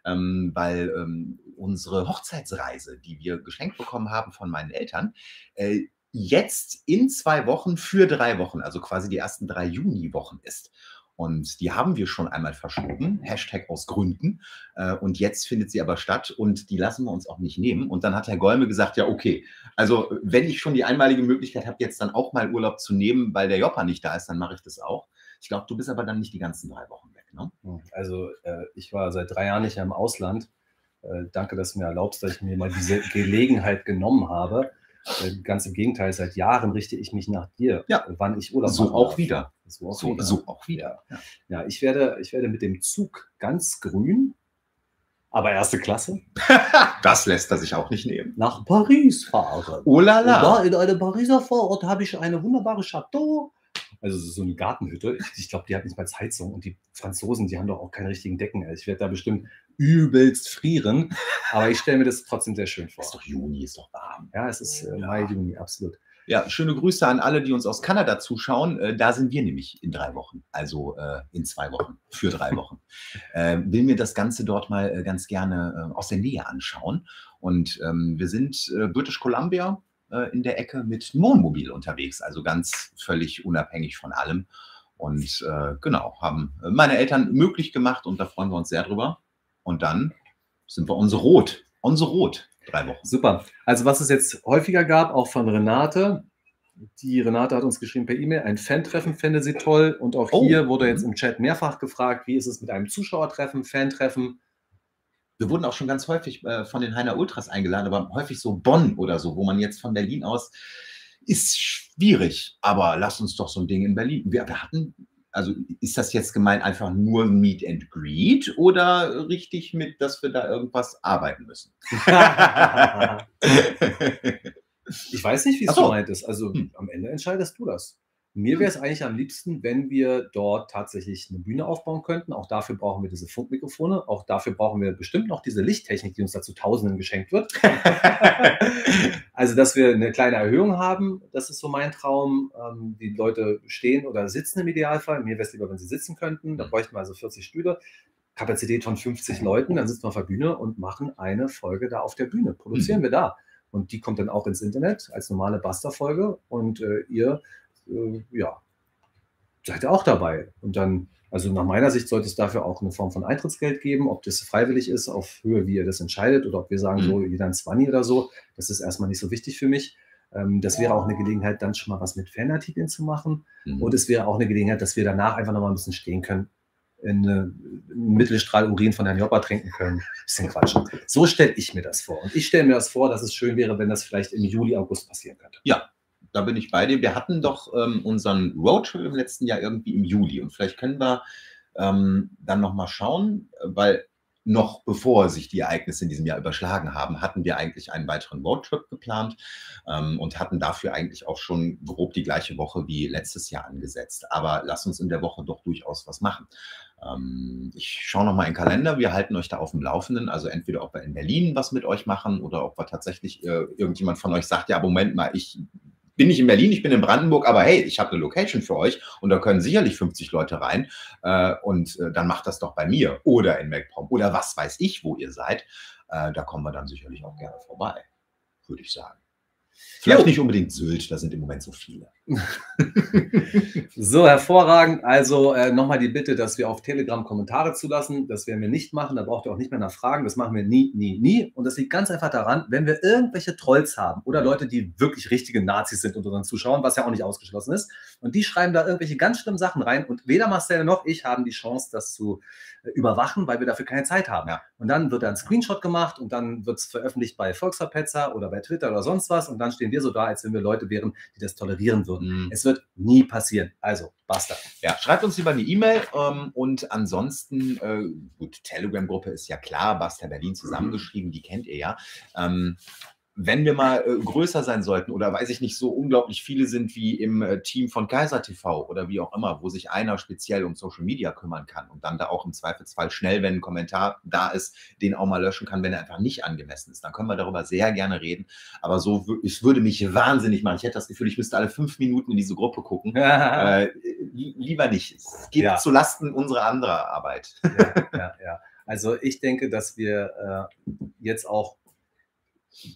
ähm, weil ähm, unsere Hochzeitsreise, die wir geschenkt bekommen haben von meinen Eltern, äh, jetzt in zwei Wochen für drei Wochen, also quasi die ersten drei Juniwochen ist. Und die haben wir schon einmal verschoben, Hashtag aus Gründen. Äh, und jetzt findet sie aber statt und die lassen wir uns auch nicht nehmen. Und dann hat Herr Golme gesagt, ja, okay, also wenn ich schon die einmalige Möglichkeit habe, jetzt dann auch mal Urlaub zu nehmen, weil der Joppa nicht da ist, dann mache ich das auch. Ich glaube, du bist aber dann nicht die ganzen drei Wochen weg, ne? Also äh, ich war seit drei Jahren nicht im Ausland. Äh, danke, dass du mir erlaubst, dass ich mir mal diese Gelegenheit genommen habe. Äh, ganz im Gegenteil, seit Jahren richte ich mich nach dir, ja. wann ich Urlaub So auch wieder. So auch So, wieder. so auch wieder. Ja. ja, ich, werde, ich werde mit dem Zug ganz grün, aber erste Klasse, Das lässt er sich auch nicht nehmen. nach Paris fahren. Oh la Und da la. in einem Pariser Vorort habe ich eine wunderbare Chateau. Also so eine Gartenhütte. Ich glaube, die hat nicht mal Heizung. Und die Franzosen, die haben doch auch keine richtigen Decken. Also ich werde da bestimmt übelst frieren. Aber ich stelle mir das trotzdem sehr schön vor. Ist doch Juni, ist doch warm. Ja, es ist äh, Ja. Mai, Juni, absolut. Ja, schöne Grüße an alle, die uns aus Kanada zuschauen. Äh, da sind wir nämlich in drei Wochen, also äh, in zwei Wochen, für drei Wochen. äh, will mir das Ganze dort mal äh, ganz gerne aus der Nähe anschauen. Und ähm, wir sind British Columbia in der Ecke mit Wohnmobil unterwegs, also ganz völlig unabhängig von allem. Und genau, haben meine Eltern möglich gemacht und da freuen wir uns sehr drüber. Und dann sind wir on the road, on the road, drei Wochen. Super. Also was es jetzt häufiger gab, auch von Renate. Die Renate hat uns geschrieben per E-Mail, ein Fan-Treffen fände sie toll. Und auch Oh. hier wurde jetzt im Chat mehrfach gefragt, wie ist es mit einem Zuschauertreffen, Fan-Treffen? Wir wurden auch schon ganz häufig äh, von den Heiner Ultras eingeladen, aber häufig so Bonn oder so, wo man jetzt von Berlin aus ist schwierig. Aber lass uns doch so ein Ding in Berlin. Wir, wir hatten, also ist das jetzt gemeint einfach nur Meet and Greet oder richtig mit, dass wir da irgendwas arbeiten müssen? Ich weiß nicht, wie es so. gemeint ist. Also Hm. am Ende entscheidest du das. Mir wäre es eigentlich am liebsten, wenn wir dort tatsächlich eine Bühne aufbauen könnten. Auch dafür brauchen wir diese Funkmikrofone. Auch dafür brauchen wir bestimmt noch diese Lichttechnik, die uns dazu Tausenden geschenkt wird. also, dass wir eine kleine Erhöhung haben, das ist so mein Traum. Ähm, die Leute stehen oder sitzen im Idealfall. Mir wäre es lieber, wenn sie sitzen könnten. Da bräuchten wir also 40 Stühle. Kapazität von 50 Leuten. Dann sitzen wir auf der Bühne und machen eine Folge da auf der Bühne. Produzieren wir da. Und die kommt dann auch ins Internet als normale Buster-Folge. Und äh, ihr, äh, ja, seid ihr auch dabei. Und dann, also nach meiner Sicht sollte es dafür auch eine Form von Eintrittsgeld geben, ob das freiwillig ist, auf Höhe, wie ihr das entscheidet, oder ob wir sagen, Mhm. so jeder ein 20 oder so. Das ist erstmal nicht so wichtig für mich. Ähm, das wäre auch eine Gelegenheit, dann schon mal was mit Fanartikeln zu machen. Mhm. Und es wäre auch eine Gelegenheit, dass wir danach einfach noch mal ein bisschen stehen können, in einen Mittelstrahl Urin von Herrn Joppa trinken können. Bisschen quatschen. So stelle ich mir das vor. Und ich stelle mir das vor, dass es schön wäre, wenn das vielleicht im Juli, August passieren könnte. Da bin ich bei dir. Wir hatten doch ähm, unseren Roadtrip im letzten Jahr irgendwie im Juli und vielleicht können wir ähm, dann nochmal schauen, weil noch bevor sich die Ereignisse in diesem Jahr überschlagen haben, hatten wir eigentlich einen weiteren Roadtrip geplant ähm, und hatten dafür eigentlich auch schon grob die gleiche Woche wie letztes Jahr angesetzt. Aber lass uns in der Woche doch durchaus was machen. Ähm, ich schaue nochmal in den Kalender, wir halten euch da auf dem Laufenden, also entweder ob wir in Berlin was mit euch machen oder ob wir tatsächlich äh, irgendjemand von euch sagt, ja, Moment mal, ich bin nicht in Berlin, ich bin in Brandenburg, aber hey, ich habe eine Location für euch und da können sicherlich 50 Leute rein äh, und äh, dann macht das doch bei mir oder in MacPom oder was weiß ich, wo ihr seid. Äh, da kommen wir dann sicherlich auch gerne vorbei, würde ich sagen. Vielleicht Jo. nicht unbedingt Sylt, da sind im Moment so viele. So, hervorragend. Also äh, nochmal die Bitte, dass wir auf Telegram Kommentare zulassen. Das werden wir nicht machen. Da braucht ihr auch nicht mehr nach Fragen. Das machen wir nie, nie, nie. Und das liegt ganz einfach daran, wenn wir irgendwelche Trolls haben oder Leute, die wirklich richtige Nazis sind unter unseren Zuschauern, was ja auch nicht ausgeschlossen ist, und die schreiben da irgendwelche ganz schlimmen Sachen rein und weder Marcel noch ich haben die Chance, das zu überwachen, weil wir dafür keine Zeit haben. Ja. Und dann wird da ein Screenshot gemacht und dann wird es veröffentlicht bei Volksverpetzer oder bei Twitter oder sonst was und dann stehen wir so da, als wenn wir Leute wären, die das tolerieren würden. Mhm. Es wird nie passieren. Also, basta. Ja, schreibt uns lieber eine E-Mail ähm, und ansonsten, äh, gut, Telegram-Gruppe ist ja klar, Basta Berlin zusammengeschrieben, die kennt ihr ja. Ähm, wenn wir mal äh, größer sein sollten oder weiß ich nicht, so unglaublich viele sind wie im äh, Team von Kaiser TV oder wie auch immer, wo sich einer speziell um Social Media kümmern kann und dann da auch im Zweifelsfall schnell, wenn ein Kommentar da ist, den auch mal löschen kann, wenn er einfach nicht angemessen ist, dann können wir darüber sehr gerne reden. Aber so, es würde mich wahnsinnig machen. Ich hätte das Gefühl, ich müsste alle fünf Minuten in diese Gruppe gucken. ja, Äh, li- lieber nicht. Es geht Ja. zu Lasten unserer anderer Arbeit. ja, ja. Also, ich denke, dass wir äh, jetzt auch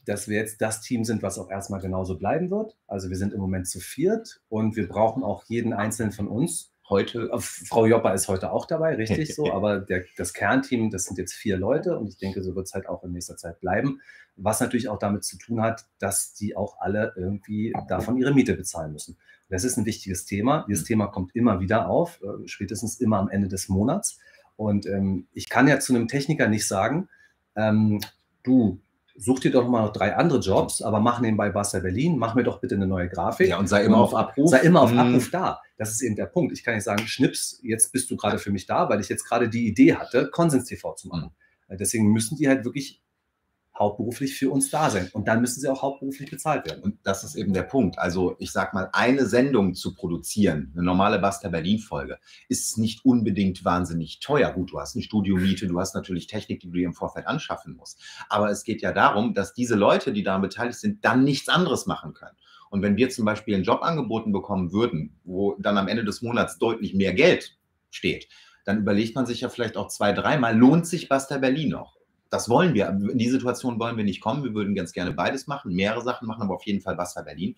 dass wir jetzt das Team sind, was auch erstmal genauso bleiben wird. Also wir sind im Moment zu viert und wir brauchen auch jeden einzelnen von uns. Heute Äh, Frau Joppa ist heute auch dabei, richtig so, aber der, das Kernteam, das sind jetzt vier Leute und ich denke, so wird es halt auch in nächster Zeit bleiben. Was natürlich auch damit zu tun hat, dass die auch alle irgendwie davon ihre Miete bezahlen müssen. Das ist ein wichtiges Thema. Dieses Thema kommt immer wieder auf, äh, spätestens immer am Ende des Monats. Und ähm, ich kann ja zu einem Techniker nicht sagen, ähm, du such dir doch mal drei andere Jobs, aber mach nebenbei Buster Berlin, mach mir doch bitte eine neue Grafik. ja, und sei immer auf Abruf. Sei immer auf Mhm. Abruf da. Das ist eben der Punkt. Ich kann nicht sagen, Schnips, jetzt bist du gerade für mich da, weil ich jetzt gerade die Idee hatte, Konsens TV zu machen. Äh, Deswegen müssen die halt wirklich hauptberuflich für uns da sein. Und dann müssen sie auch hauptberuflich bezahlt werden. Und das ist eben der Punkt. Also, ich sag mal, eine Sendung zu produzieren, eine normale Basta Berlin-Folge, ist nicht unbedingt wahnsinnig teuer. Gut, du hast eine Studiomiete, du hast natürlich Technik, die du dir im Vorfeld anschaffen musst. Aber es geht ja darum, dass diese Leute, die daran beteiligt sind, dann nichts anderes machen können. Und wenn wir zum Beispiel einen Job angeboten bekommen würden, wo dann am Ende des Monats deutlich mehr Geld steht, dann überlegt man sich ja vielleicht auch zwei, dreimal, lohnt sich Basta Berlin noch? Das wollen wir. In die Situation wollen wir nicht kommen. Wir würden ganz gerne beides machen, mehrere Sachen machen, aber auf jeden Fall Basta Berlin.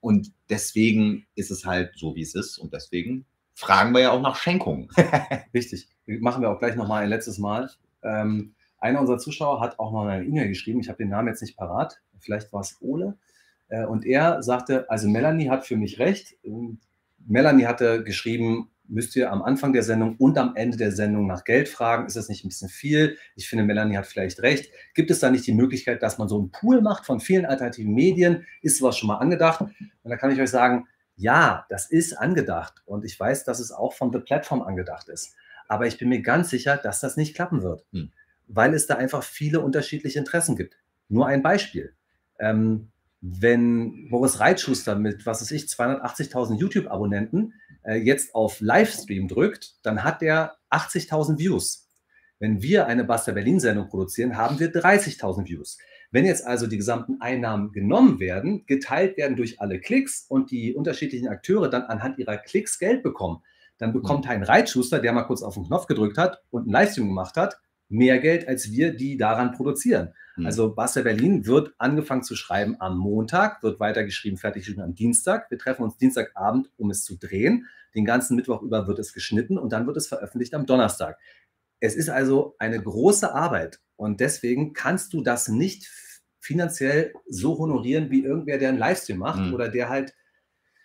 Und deswegen ist es halt so, wie es ist. Und deswegen fragen wir ja auch nach Schenkungen. Richtig. Machen wir auch gleich nochmal ein letztes Mal. Ähm, einer unserer Zuschauer hat auch noch eine E-Mail geschrieben. Ich habe den Namen jetzt nicht parat. Vielleicht war es Ole. Äh, und er sagte, also Melanie hat für mich recht. Ähm, Melanie hatte geschrieben, müsst ihr am Anfang der Sendung und am Ende der Sendung nach Geld fragen. Ist das nicht ein bisschen viel? Ich finde, Melanie hat vielleicht recht. Gibt es da nicht die Möglichkeit, dass man so einen Pool macht von vielen alternativen Medien? Ist sowas schon mal angedacht? Und da kann ich euch sagen, ja, das ist angedacht. Und ich weiß, dass es auch von The Platform angedacht ist. Aber ich bin mir ganz sicher, dass das nicht klappen wird, Hm. weil es da einfach viele unterschiedliche Interessen gibt. Nur ein Beispiel. Ähm, wenn Boris Reitschuster mit, was weiß ich, 280.000 YouTube-Abonnenten äh, jetzt auf Livestream drückt, dann hat der 80.000 Views. Wenn wir eine Basta Berlin-Sendung produzieren, haben wir 30.000 Views. Wenn jetzt also die gesamten Einnahmen genommen werden, geteilt werden durch alle Klicks und die unterschiedlichen Akteure dann anhand ihrer Klicks Geld bekommen, dann bekommt ein Reitschuster, der mal kurz auf den Knopf gedrückt hat und einen Livestream gemacht hat, mehr Geld als wir, die daran produzieren. Hm. Also Basta Berlin wird angefangen zu schreiben am Montag, wird weitergeschrieben, fertig geschrieben am Dienstag. Wir treffen uns Dienstagabend, um es zu drehen. Den ganzen Mittwoch über wird es geschnitten und dann wird es veröffentlicht am Donnerstag. Es ist also eine große Arbeit und deswegen kannst du das nicht finanziell so honorieren wie irgendwer, der einen Livestream macht Hm. oder der halt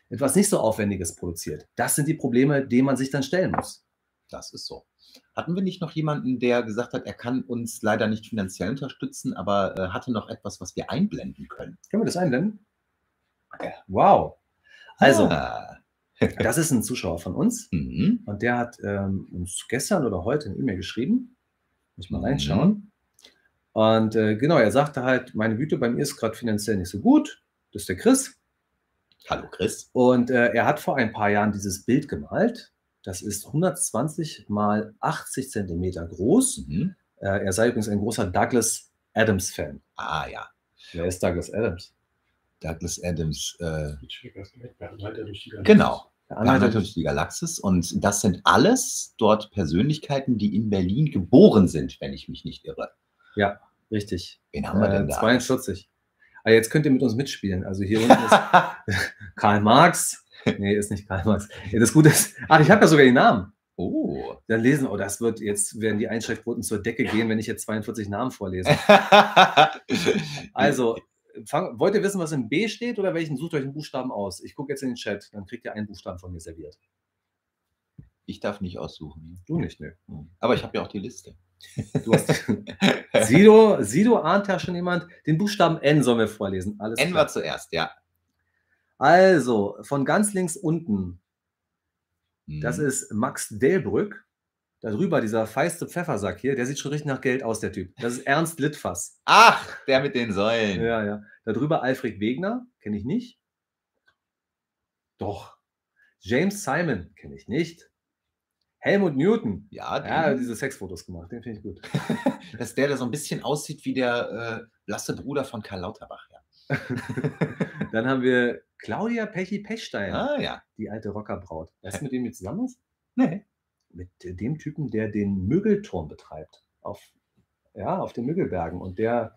etwas nicht so Aufwendiges produziert. Das sind die Probleme, denen man sich dann stellen muss. Das ist so. Hatten wir nicht noch jemanden, der gesagt hat, er kann uns leider nicht finanziell unterstützen, aber äh, hatte noch etwas, was wir einblenden können? Können wir das einblenden? Wow. Also, Ah. das ist ein Zuschauer von uns. Mhm. Und der hat ähm, uns gestern oder heute eine E-Mail geschrieben. Muss ich mal Mhm. reinschauen. Und äh, genau, er sagte halt, meine Güte, bei mir ist gerade finanziell nicht so gut. Das ist der Chris. Hallo Chris. Und äh, er hat vor ein paar Jahren dieses Bild gemalt. Das ist 120 mal 80 Zentimeter groß. Mhm. Äh, er sei übrigens ein großer Douglas Adams-Fan. Ah ja, Wer ist Douglas Adams? Douglas Adams. Äh, Genau. Der Der Anwalt Anwalt durch die Galaxis. Und das sind alles dort Persönlichkeiten, die in Berlin geboren sind, wenn ich mich nicht irre. Richtig. Wen haben wir denn Äh, da? 42. Ah, jetzt könnt ihr mit uns mitspielen. Also hier unten ist Karl Marx. Nee, ist nicht Karl Marx. Das Gute ist, ach, ich habe ja sogar die Namen. oh. Dann lesen, oh, das wird, jetzt werden die Einschriftquoten zur Decke gehen, wenn ich jetzt 42 Namen vorlese. Also, fang, wollt ihr wissen, was im B steht oder welchen? Sucht euch einen Buchstaben aus. Ich gucke jetzt in den Chat, dann kriegt ihr einen Buchstaben von mir serviert. ich darf nicht aussuchen. Du nicht, nö. Aber ich habe ja auch die Liste. Du hast, Sido, Sido ahnt ja schon jemand. Den Buchstaben N sollen wir vorlesen. Alles N klar. war zuerst, ja. Also, von ganz links unten, das Mhm. ist Max Delbrück. Darüber dieser feiste Pfeffersack hier, der sieht schon richtig nach Geld aus, der Typ. Das ist Ernst Littfass. Ach, der mit den Säulen. Ja, ja. Darüber Alfred Wegner, kenne ich nicht. Doch. James Simon, kenne ich nicht. Helmut Newton. Ja, den, Ja, diese Sexfotos gemacht, den finde ich gut. das ist der, der so ein bisschen aussieht wie der äh, blasse Bruder von Karl Lauterbach. Ja. Dann haben wir Claudia Pechi Pechstein, Ah, ja. die alte Rockerbraut. Weißt du, mit dem die zusammen ist? Nee. Mit dem Typen, der den Müggelturm betreibt. Auf, ja, auf den Müggelbergen. Und der,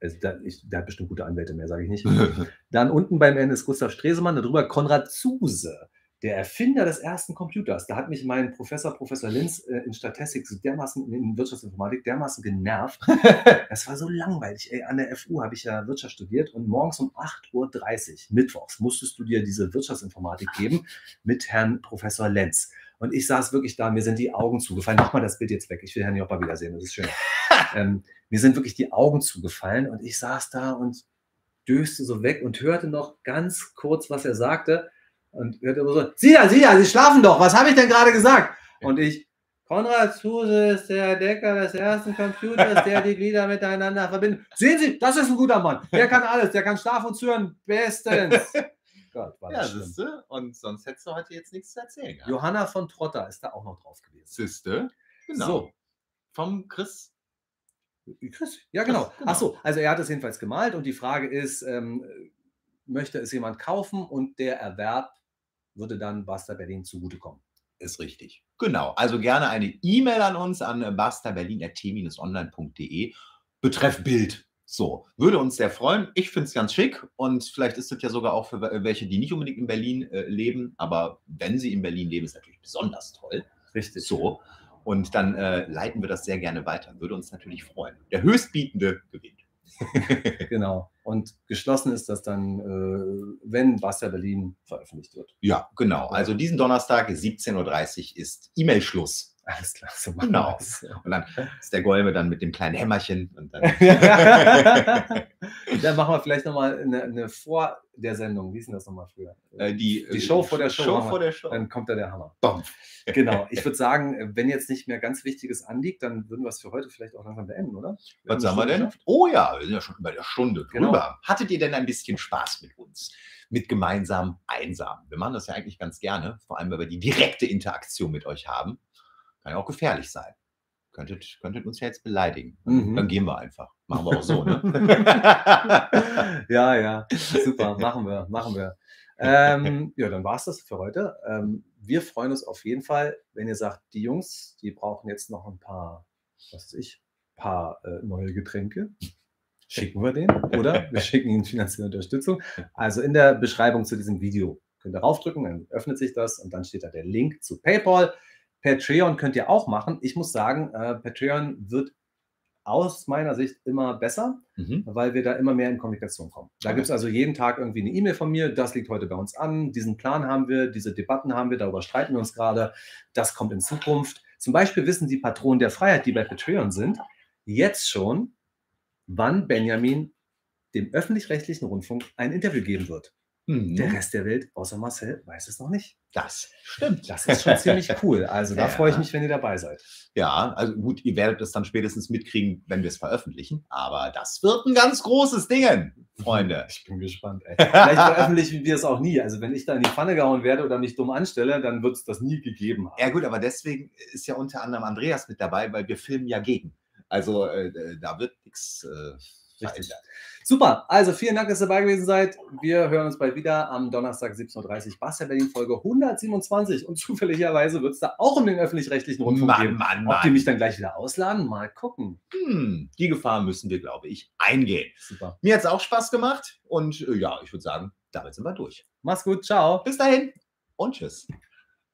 also der, ich, der hat bestimmt gute Anwälte mehr, sage ich nicht. Dann unten beim Ende ist Gustav Stresemann, darüber Konrad Zuse, der Erfinder des ersten Computers. Da hat mich mein Professor, Professor Linz äh, in Statistik so dermaßen, in Wirtschaftsinformatik dermaßen genervt. Das war so langweilig. Ey, an der FU habe ich ja Wirtschaft studiert und morgens um 8.30 Uhr, mittwochs, musstest du dir diese Wirtschaftsinformatik geben mit Herrn Professor Lenz. Und ich saß wirklich da, mir sind die Augen zugefallen. Mach mal das Bild jetzt weg. Ich will Herrn Joppa wiedersehen, das ist schön. ähm, mir sind wirklich die Augen zugefallen und ich saß da und döste so weg und hörte noch ganz kurz, was er sagte. Und hörte immer so, Sie da, Sie da, Sie schlafen doch, was habe ich denn gerade gesagt? Und ich, Konrad Zuse ist der Entdecker des ersten Computers, der die Glieder miteinander verbindet. Sehen Sie, das ist ein guter Mann. Der kann alles, der kann schlafen und hören. Bestens. Gott, war Ja, siehste. Und sonst hättest du heute jetzt nichts zu erzählen. gehabt. Johanna von Trotter ist da auch noch drauf gewesen. Siehste. Genau. So. Vom Chris. Chris, ja, genau. Chris, genau. Ach so, also er hat es jedenfalls gemalt und die Frage ist, ähm, möchte es jemand kaufen und der Erwerb würde dann Basta Berlin zugutekommen. Ist richtig. Genau. Also gerne eine E-Mail an uns an bastaberlin.t-online.de betreff Bild. So, würde uns sehr freuen. Ich finde es ganz schick und vielleicht ist das ja sogar auch für we- welche, die nicht unbedingt in Berlin äh, leben, aber wenn sie in Berlin leben, ist natürlich besonders toll. Richtig. So. Und dann äh, leiten wir das sehr gerne weiter. Würde uns natürlich freuen. Der Höchstbietende gewinnt. Genau. Und geschlossen ist das dann, äh, wenn Basta Berlin veröffentlicht wird. Ja, genau. Also diesen Donnerstag 17.30 Uhr ist E-Mail-Schluss. Alles klar, so machen Genau. wir es. Und dann ist der Golme dann mit dem kleinen Hämmerchen und dann. Dann machen wir vielleicht nochmal eine, eine vor der Sendung. Wie ist denn das nochmal früher? Äh, die, Die äh, Show vor der Show Show vor der Show. Dann kommt da der Hammer. Bom. Genau. Ich würde sagen, wenn jetzt nicht mehr ganz Wichtiges anliegt, dann würden wir es für heute vielleicht auch langsam beenden, oder? Wir Was sagen wir denn? Geschafft. Oh ja, wir sind ja schon über der Stunde Genau. drüber. Hattet ihr denn ein bisschen Spaß mit uns? Mit gemeinsam einsam. Wir machen das ja eigentlich ganz gerne, vor allem, weil wir die direkte Interaktion mit euch haben. Kann ja auch gefährlich sein. Könntet, könntet uns ja jetzt beleidigen. Mhm. Dann gehen wir einfach. Machen wir auch so, ne? ja, ja, super, machen wir, machen wir. Ähm, ja, dann war es das für heute. Ähm, wir freuen uns auf jeden Fall, wenn ihr sagt, die Jungs, die brauchen jetzt noch ein paar, was weiß ich, paar äh, neue Getränke. Schicken wir denen oder wir schicken ihnen finanzielle Unterstützung. Also in der Beschreibung zu diesem Video könnt ihr raufdrücken, dann öffnet sich das und dann steht da der Link zu PayPal. Patreon könnt ihr auch machen. Ich muss sagen, äh, Patreon wird aus meiner Sicht immer besser Mhm. weil wir da immer mehr in Kommunikation kommen. Da Okay. gibt es also jeden Tag irgendwie eine E-Mail von mir, das liegt heute bei uns an, diesen Plan haben wir, diese Debatten haben wir, darüber streiten wir uns gerade, das kommt in Zukunft. Zum Beispiel wissen die Patronen der Freiheit, die bei Patreon sind, jetzt schon, wann Benjamin dem öffentlich-rechtlichen Rundfunk ein Interview geben wird. Mhm. Der Rest der Welt, außer Marcel, weiß es noch nicht. Das stimmt. Das ist schon ziemlich cool. Also da Ja. freue ich mich, wenn ihr dabei seid. Ja, also gut, ihr werdet es dann spätestens mitkriegen, wenn wir es veröffentlichen. Aber das wird ein ganz großes Ding, Freunde. Ich bin gespannt. Ey. Vielleicht veröffentlichen wir es auch nie. Also wenn ich da in die Pfanne gehauen werde oder mich dumm anstelle, dann wird es das nie gegeben haben. Ja gut, aber deswegen ist ja unter anderem Andreas mit dabei, weil wir filmen ja gegen. Also äh, da wird nichts äh, Richtig. Super. Also vielen Dank, dass ihr dabei gewesen seid. Wir hören uns bald wieder am Donnerstag 17.30 Uhr. Bastian Berlin Folge 127. Und zufälligerweise wird es da auch um den öffentlich-rechtlichen Rundfunk Mann, gehen. Mann, Ob die Mann. mich dann gleich wieder ausladen? Mal gucken. Hm, die Gefahr müssen wir, glaube ich, eingehen. Super. Mir hat es auch Spaß gemacht und äh, ja, ich würde sagen, damit sind wir durch. Mach's gut. Ciao. Bis dahin und tschüss.